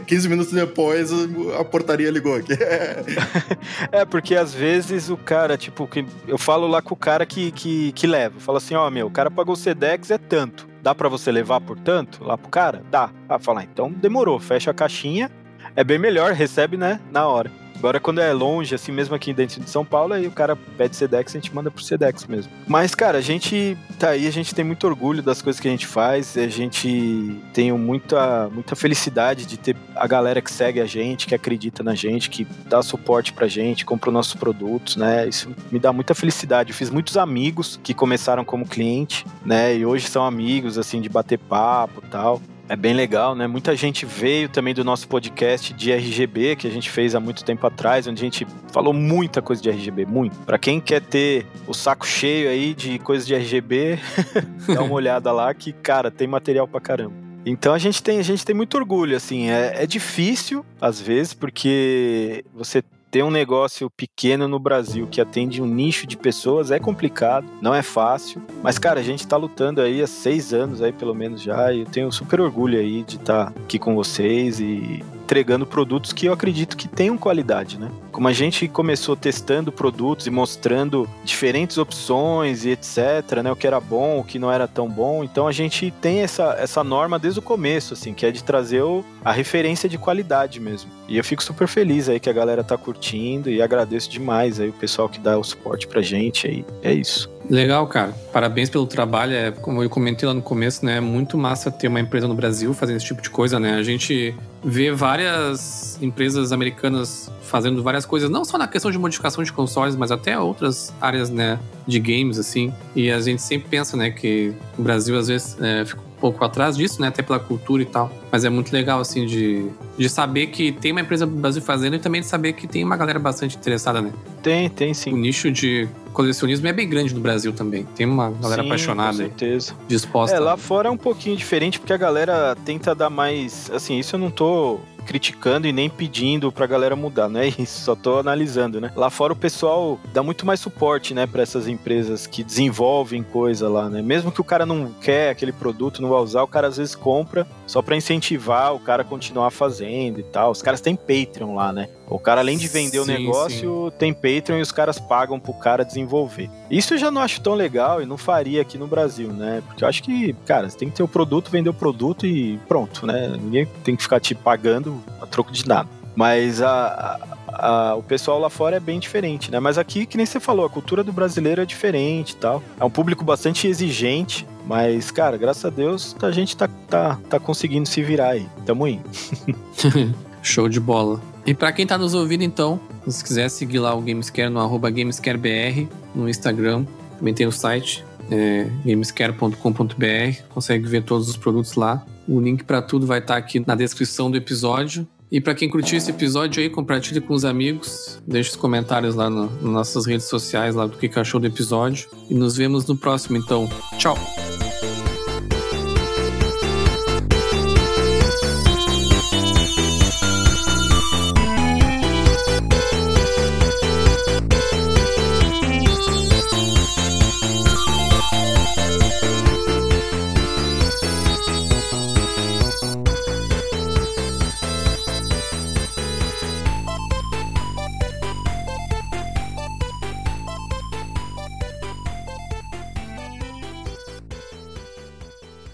Speaker 4: 15 minutos depois a portaria ligou aqui.
Speaker 6: é, porque às vezes o cara, tipo, que eu falo lá com o cara que, que, que leva. Eu falo assim, ó, oh, meu, o cara pagou o Sedex, é tanto. Dá para você levar por tanto lá pro cara? Dá. Ah, falar, então demorou, fecha a caixinha. É bem melhor, recebe, né, na hora. Agora, quando é longe, assim, mesmo aqui dentro de São Paulo, aí o cara pede Sedex, a gente manda pro Sedex mesmo. Mas, cara, a gente tá aí, a gente tem muito orgulho das coisas que a gente faz, a gente tem muita, muita felicidade de ter a galera que segue a gente, que acredita na gente, que dá suporte pra gente, compra os nossos produtos, né? Isso me dá muita felicidade. Eu fiz muitos amigos que começaram como cliente, né? E hoje são amigos, assim, de bater papo e tal. É bem legal, né? Muita gente veio também do nosso podcast de RGB, que a gente fez há muito tempo atrás, onde a gente falou muita coisa de RGB, muito. Para quem quer ter o saco cheio aí de coisas de RGB, dá uma olhada lá que, cara, tem material pra caramba. Então a gente tem, a gente tem muito orgulho, assim. É, é difícil, às vezes, porque você ter um negócio pequeno no Brasil que atende um nicho de pessoas é complicado, não é fácil. Mas, cara, a gente tá lutando aí há seis anos aí, pelo menos já, e eu tenho super orgulho aí de estar tá aqui com vocês e entregando produtos que eu acredito que tenham qualidade, né? Como a gente começou testando produtos e mostrando diferentes opções e etc, né? O que era bom, o que não era tão bom. Então a gente tem essa, essa norma desde o começo, assim, que é de trazer o, a referência de qualidade mesmo. E eu fico super feliz aí que a galera tá curtindo e agradeço demais aí o pessoal que dá o suporte pra gente aí. É isso.
Speaker 3: Legal, cara. Parabéns pelo trabalho. É, como eu comentei lá no começo, né? É muito massa ter uma empresa no Brasil fazendo esse tipo de coisa, né? A gente vê várias várias empresas americanas fazendo várias coisas, não só na questão de modificação de consoles, mas até outras áreas, né, de games, assim. E a gente sempre pensa, né, que o Brasil às vezes é, fica um pouco atrás disso, né, até pela cultura e tal. Mas é muito legal, assim, de, de saber que tem uma empresa do Brasil fazendo e também de saber que tem uma galera bastante interessada, né.
Speaker 6: Tem, tem sim.
Speaker 3: O nicho de colecionismo é bem grande no Brasil também. Tem uma galera
Speaker 6: Sim,
Speaker 3: apaixonada
Speaker 6: com
Speaker 3: aí,
Speaker 6: certeza.
Speaker 3: disposta.
Speaker 6: É, lá fora é um pouquinho diferente, porque a galera tenta dar mais. Assim, isso eu não tô criticando e nem pedindo pra galera mudar, não é isso, só tô analisando, né? Lá fora o pessoal dá muito mais suporte, né, pra essas empresas que desenvolvem coisa lá, né? Mesmo que o cara não quer aquele produto, não vai usar, o cara às vezes compra só pra incentivar o cara a continuar fazendo e tal. Os caras têm Patreon lá, né? O cara, além de vender o
Speaker 3: Sim,
Speaker 6: negócio, tem Patreon e os caras pagam pro cara desenvolver. Isso eu já não acho tão legal e não faria aqui no Brasil, né? Porque eu acho que, cara, você tem que ter o produto, vender o produto e pronto, né? Ninguém tem que ficar te pagando a troco de nada. Mas a, a- a- o pessoal lá fora é bem diferente, né? Mas aqui, que nem você falou, a cultura do brasileiro é diferente e tal. É um público bastante exigente, mas, cara, graças a Deus a gente tá, tá, tá conseguindo se virar aí. Tamo indo.
Speaker 3: Show de bola. E pra quem tá nos ouvindo, então, se quiser seguir lá o Gamescare no arroba GamescareBR no Instagram, também tem o site, é, gamescare.com.br, consegue ver todos os produtos lá. O link pra tudo vai estar aqui na descrição do episódio. E pra quem curtiu esse episódio aí, compartilhe com os amigos, deixe os comentários lá no- nas nossas redes sociais lá do que achou do episódio. E nos vemos no próximo, então. Tchau!